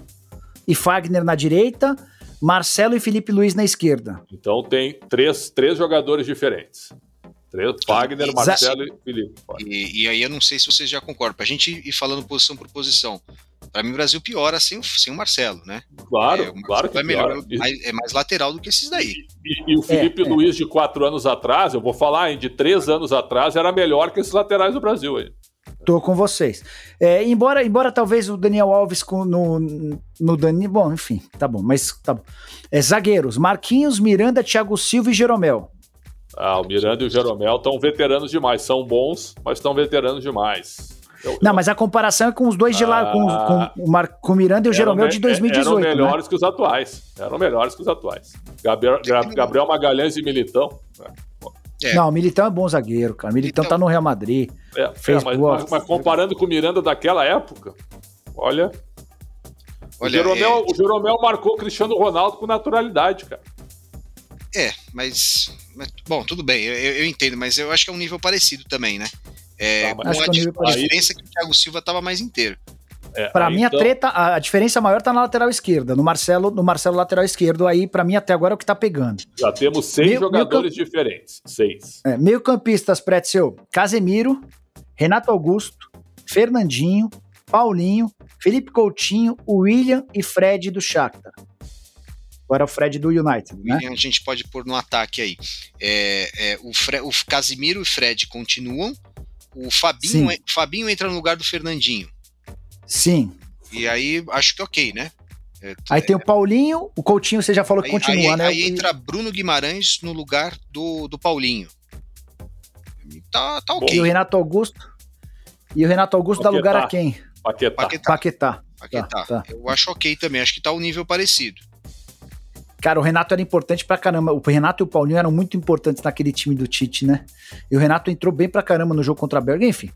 A: e Fagner na direita, Marcelo e Felipe Luiz na esquerda.
B: Então tem três, três jogadores diferentes.
C: Exa-
B: Marcelo e Felipe.
C: E, e aí eu não sei se vocês já concordam. Pra gente ir falando posição por posição. Para mim, o Brasil piora sem, sem o Marcelo, né?
B: Claro,
C: é,
B: claro que
C: é melhor, é mais lateral do que esses daí.
B: E, e, e o Felipe é, é. Luiz de quatro anos atrás, eu vou falar, hein, de três anos atrás, era melhor que esses laterais do Brasil aí.
A: Tô com vocês. É, embora, embora talvez o Daniel Alves com, no, no Dani. Bom, enfim, tá bom, mas tá bom. É, zagueiros: Marquinhos, Miranda, Thiago Silva e Jeromel.
B: Ah, o Miranda e o Jeromel estão veteranos demais. São bons, mas estão veteranos demais.
A: Eu, não, eu... mas a comparação é com os dois de lá, com, ah. com, o Mar, com o Miranda e o Jeromel de 2018.
B: Eram melhores
A: né?
B: que os atuais. Eram melhores que os atuais. Gabriel, Gabriel Magalhães e Militão.
A: É. Não, o Militão é bom zagueiro, cara. O Militão então, tá no Real Madrid.
B: É, fez é, mas, mas, mas, comparando com o Miranda daquela época, olha. olha o, Jeromel, é... o Jeromel marcou o Cristiano Ronaldo com naturalidade, cara.
C: É, mas, mas, bom, tudo bem, eu, eu, entendo, mas eu acho que é um nível parecido também, né? É, tá, a, a diferença é que o Thiago Silva tava mais inteiro.
A: É, para mim, então... a treta, a diferença maior tá na lateral esquerda. No Marcelo, no Marcelo lateral esquerdo, aí, para mim, até agora é o que tá pegando.
B: Já temos seis meio, jogadores meio diferentes. Seis.
A: É, meio campistas, Pretzel, Casemiro, Renato Augusto, Fernandinho, Paulinho, Felipe Coutinho, William e Fred do Shakhtar. Agora o Fred do United, né?
C: A gente pode pôr no ataque aí. É, é, o, Fre o Casimiro e o Fred continuam. O Fabinho, Fabinho entra no lugar do Fernandinho.
A: Sim.
C: E aí acho que ok, né?
A: É, aí tem o Paulinho, o Coutinho você já falou que continua,
C: aí,
A: né?
C: Aí entra Bruno Guimarães no lugar do, do Paulinho. Tá, tá ok.
A: E o Renato Augusto? E o Renato Augusto Paquetá. dá lugar a quem?
B: Paquetá.
A: Paquetá. Paquetá.
C: Paquetá. Tá, tá. Eu acho ok também, acho que tá um nível parecido.
A: Cara, o Renato era importante pra caramba. O Renato e o Paulinho eram muito importantes naquele time do Tite, né? E o Renato entrou bem pra caramba no jogo contra a Berga, enfim.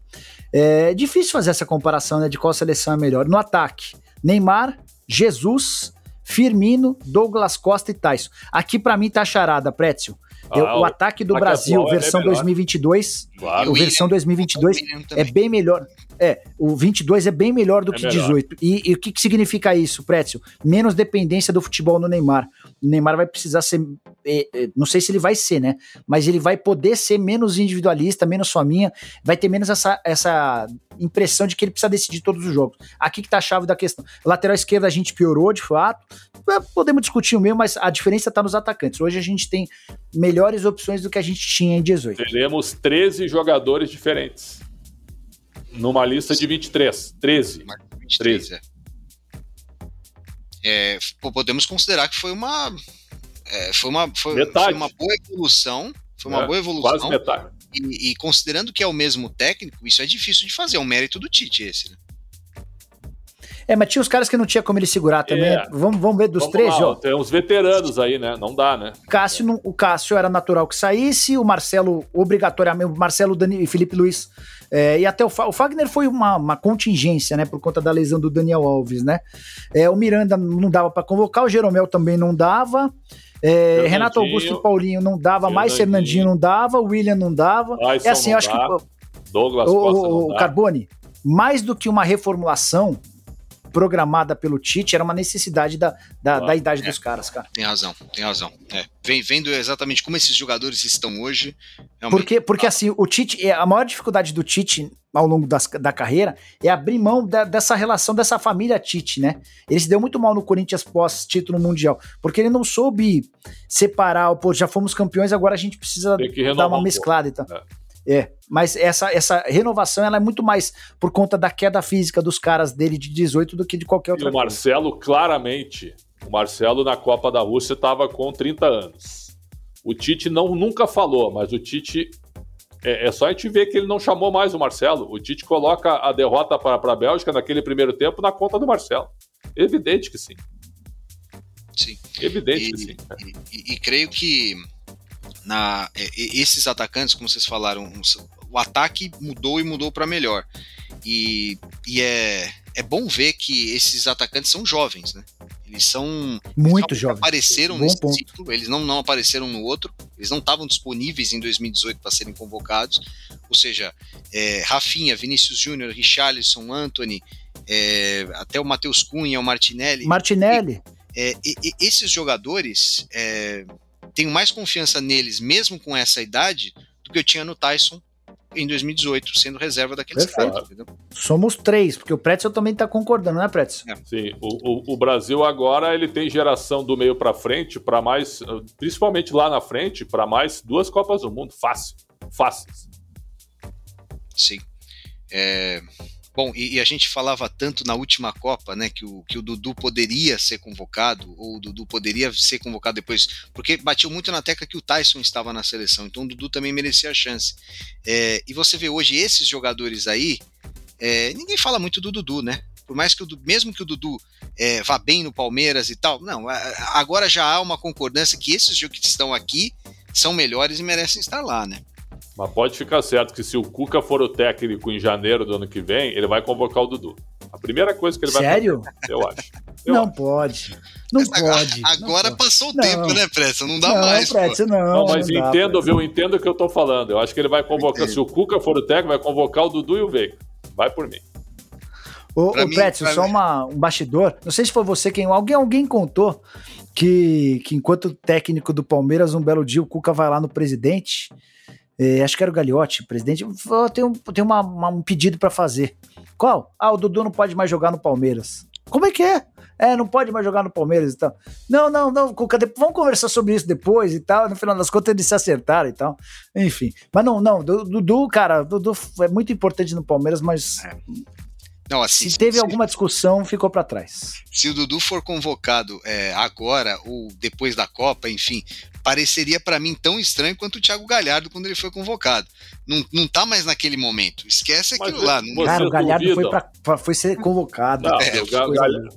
A: É difícil fazer essa comparação, né, de qual seleção é melhor. No ataque, Neymar, Jesus, Firmino, Douglas Costa e Tyson. Aqui para mim tá charada, Prétio. Ah, o ataque do Brasil, versão é 2022, claro. o versão 2022 é bem melhor. É, o 22 é bem melhor do é que melhor. 18. E, e, o que, que significa isso, Précio? Menos dependência do futebol no Neymar. O Neymar vai precisar ser, é, é, não sei se ele vai ser, né? Mas ele vai poder ser menos individualista, menos faminha, vai ter menos essa, essa impressão de que ele precisa decidir todos os jogos. Aqui que tá a chave da questão. Lateral esquerda a gente piorou, de fato. É, podemos discutir o mesmo, mas a diferença tá nos atacantes. Hoje a gente tem melhores opções do que a gente tinha em 18.
B: Teremos 13 jogadores diferentes. Numa lista de 23. 13. 23, 13.
C: É. É, podemos considerar que foi uma é, foi uma foi, foi, uma boa evolução foi uma é, boa evolução
B: quase metade.
C: E, e, considerando que é o mesmo técnico isso é difícil de fazer é um mérito do Tite esse né?
A: É, mas tinha os caras que não tinha como ele segurar também. É. Vamos, vamos ver dos vamos três,
B: ó. Tem uns veteranos aí, né? Não dá, né?
A: Cássio, não, o Cássio era natural que saísse, o Marcelo, obrigatoriamente, o Marcelo Dani, e Felipe Luiz. É, e até o, o Fagner foi uma, uma, contingência, né? Por conta da lesão do Daniel Alves, né? É, o Miranda não dava para convocar, o Jeromel também não dava. É, Renato Augusto e Paulinho não dava, mais Fernandinho não dava, o William não dava. é assim, acho dá. que.
B: Douglas o, Costa o,
A: o Carbone, mais do que uma reformulação, programada pelo Tite era uma necessidade da, da, da idade é, dos caras, cara.
C: Tem razão, tem razão. É. Vem, vendo exatamente como esses jogadores estão hoje.
A: Porque, porque assim, o Tite, é, a maior dificuldade do Tite ao longo das, da carreira é abrir mão da, dessa relação, dessa família Tite, né? Ele se deu muito mal no Corinthians pós-título mundial, porque ele não soube separar, pô, já fomos campeões, agora a gente precisa dar uma mesclada e tal. É. É, mas essa, essa renovação ela é muito mais por conta da queda física dos caras dele de 18 do que de qualquer outra
B: coisa. o Marcelo, coisa. claramente, o Marcelo na Copa da Rússia estava com 30 anos. O Tite não nunca falou, mas o Tite. É, é, só a gente ver que ele não chamou mais o Marcelo. O Tite coloca a derrota para a Bélgica naquele primeiro tempo na conta do Marcelo. Evidente que sim.
C: Sim.
B: Evidente e, que sim.
C: E, e, e creio que na é, esses atacantes, como vocês falaram, o ataque mudou e mudou para melhor. E, e é, é bom ver que esses atacantes são jovens, né? Eles são
A: muito jovens.
C: Apareceram Bom nesse ponto. ciclo, eles não, não apareceram no outro, eles não estavam disponíveis em 2018 para serem convocados. Ou seja, é, Rafinha, Vinícius Júnior, Richarlison, Anthony, é, até o Matheus Cunha, o Martinelli.
A: Martinelli.
C: E, é, e, e, esses jogadores é, tenho mais confiança neles, mesmo com essa idade, do que eu tinha no Tyson em 2018, sendo reserva daqueles
A: Perfeito. caras. Entendeu? Somos três, porque o Pretzel também está concordando, né, Pretzel?
B: É. Sim, o, o, o, Brasil agora ele tem geração do meio para frente para mais, principalmente lá na frente, para mais duas Copas do Mundo, fácil, fácil.
C: Sim. É, Bom, e, e, a gente falava tanto na última Copa, né, que o, que o Dudu poderia ser convocado, ou o Dudu poderia ser convocado depois, porque batiu muito na tecla que o Tyson estava na seleção, então o Dudu também merecia a chance. É, e você vê hoje esses jogadores aí, é, ninguém fala muito do Dudu, né? Por mais que o mesmo que o Dudu é, vá bem no Palmeiras e tal, não, agora já há uma concordância que esses que estão aqui são melhores e merecem estar lá, né?
B: Mas pode ficar certo que se o Cuca for o técnico em janeiro do ano que vem, ele vai convocar o Dudu. A primeira coisa que ele vai
A: Sério?
B: fazer, eu acho. Eu
A: não
B: acho.
A: pode. Não pode.
C: Agora
A: não
C: passou o tempo, né, Pressa? Não dá
A: não,
C: mais.
A: Pressa, não,
B: não, mas não entendo, dá, viu? Entendo o que eu tô falando. Eu acho que ele vai convocar. Se o Cuca for o técnico, vai convocar o Dudu e o Veiga. Vai por mim.
A: Ô, ô Pretzel, só uma, um bastidor. Não sei se foi você quem. Alguém, alguém contou que, que enquanto técnico do Palmeiras, um belo dia o Cuca vai lá no presidente é, acho que era o Gagliotti, presidente, tem um, tem uma, uma, um pedido para fazer. Qual? Ah, o Dudu não pode mais jogar no Palmeiras. Como é que é? É, não pode mais jogar no Palmeiras e tal. Não, não, não, vamos conversar sobre isso depois e tal. No final das contas, eles se acertaram e tal. Enfim. Mas não, não, Dudu, cara, Dudu é muito importante no Palmeiras, mas. Não, assim, se teve se, alguma discussão, ficou para trás.
C: Se o Dudu for convocado é, agora ou depois da Copa, enfim, pareceria para mim tão estranho quanto o Thiago Galhardo quando ele foi convocado. Não, não tá mais naquele momento. Esquece aquilo Mas, lá.
A: Não... Cara, o Galhardo foi, pra, pra, foi ser convocado.
B: Não, é,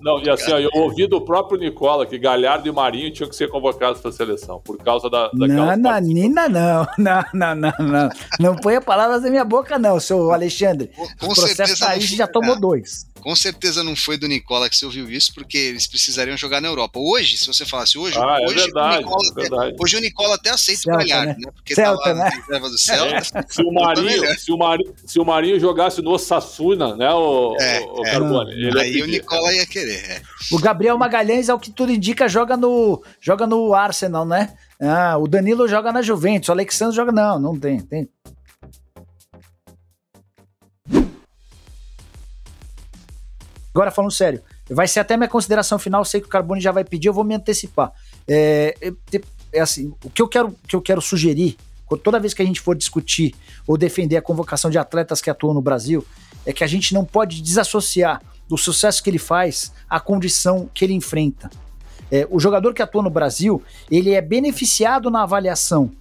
B: não, e assim, ó, eu ouvi do próprio Nicola que Galhardo e Marinho tinham que ser convocados para a seleção por causa da.
A: Não, Nina, não. Não, não, não, não. Não ponha palavras na minha boca, não, seu Alexandre. Com, com o processo aí já tomou dois
C: com certeza não foi do Nicola que você ouviu isso, porque eles precisariam jogar na Europa. Hoje, se você falasse hoje,
B: ah,
C: é hoje,
B: verdade,
C: o Nicola,
B: é verdade.
C: hoje o Nicola até aceita Celta, o Galhardo, né? né?
A: Porque Celta, tá lá né? na
C: reserva do Celta.
B: É, se, o Marinho, se, o Marinho, se o Marinho jogasse no Osasuna, né, o, é, o,
C: é. Carbone, Aí o Nicola ia querer. É.
A: O Gabriel Magalhães, ao que tudo indica, joga no, joga no Arsenal, né? Ah, o Danilo joga na Juventus, o Alexandre joga. Não, não tem. tem. Agora, falando sério, vai ser até minha consideração final, sei que o Carbone já vai pedir, eu vou me antecipar. É, é, é assim, o que eu quero, que eu quero sugerir, toda vez que a gente for discutir ou defender a convocação de atletas que atuam no Brasil, é que a gente não pode desassociar do sucesso que ele faz à condição que ele enfrenta. É, o jogador que atua no Brasil, ele é beneficiado na avaliação,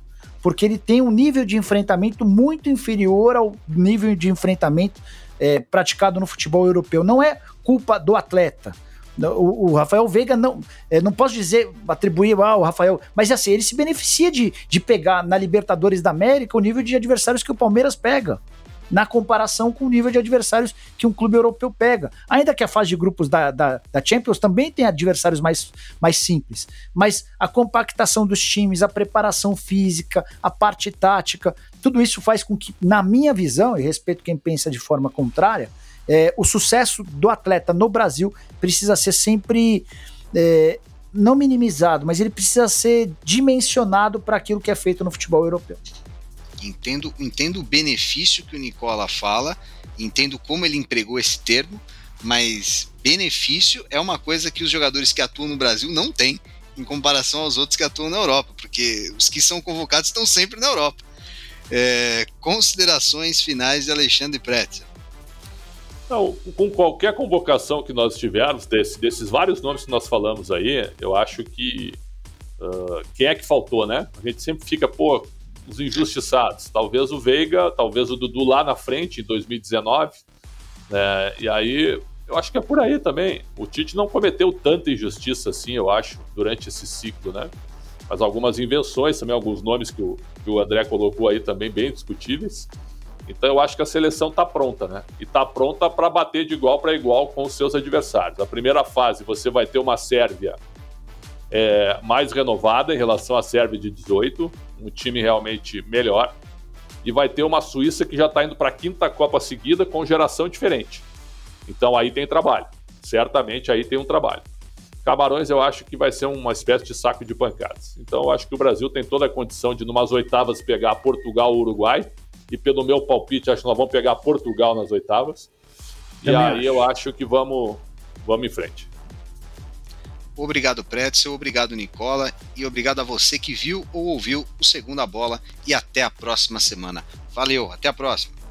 A: porque ele tem um nível de enfrentamento muito inferior ao nível de enfrentamento é, praticado no futebol europeu. Não é culpa do atleta. O, o, Rafael Veiga não, é, não posso dizer, atribuir ao Rafael, mas assim, ele se beneficia de, de pegar na Libertadores da América o nível de adversários que o Palmeiras pega na comparação com o nível de adversários que um clube europeu pega. Ainda que a fase de grupos da, da, da, Champions também tem adversários mais, mais simples, mas a compactação dos times, a preparação física, a parte tática, tudo isso faz com que, na minha visão, e respeito quem pensa de forma contrária, é, o sucesso do atleta no Brasil precisa ser sempre. É, não minimizado, mas ele precisa ser dimensionado para aquilo que é feito no futebol europeu.
C: Entendo, entendo o benefício que o Nicola fala, entendo como ele empregou esse termo, mas benefício é uma coisa que os jogadores que atuam no Brasil não têm em comparação aos outros que atuam na Europa, porque os que são convocados estão sempre na Europa. É, considerações finais de Alexandre Pretzel.
B: Não, com qualquer convocação que nós tivermos, desse, desses vários nomes que nós falamos aí, eu acho que. Uh, quem é que faltou, né? A gente sempre fica, pô, os injustiçados. Talvez o Veiga, talvez o Dudu lá na frente, em 2019. Né? E aí, eu acho que é por aí também. O Tite não cometeu tanta injustiça assim, eu acho, durante esse ciclo, né? Mas algumas invenções, também alguns nomes que o, que o André colocou aí também bem discutíveis. Então eu acho que a seleção está pronta, né? E está pronta para bater de igual para igual com os seus adversários. A primeira fase você vai ter uma Sérvia é, mais renovada em relação à Sérvia de 18, um time realmente melhor. E vai ter uma Suíça que já está indo para a quinta Copa seguida com geração diferente. Então aí tem trabalho. Certamente aí tem um trabalho. Camarões eu acho que vai ser uma espécie de saco de pancadas. Então eu acho que o Brasil tem toda a condição de, numas oitavas, pegar Portugal ou Uruguai E pelo meu palpite, acho que nós vamos pegar Portugal nas oitavas. E
A: Também
B: aí
A: acho.
B: eu acho que vamos, vamos em frente.
C: Obrigado, Pretzel. Obrigado, Nicola. E obrigado a você que viu ou ouviu o Segunda Bola. E até a próxima semana. Valeu, até a próxima.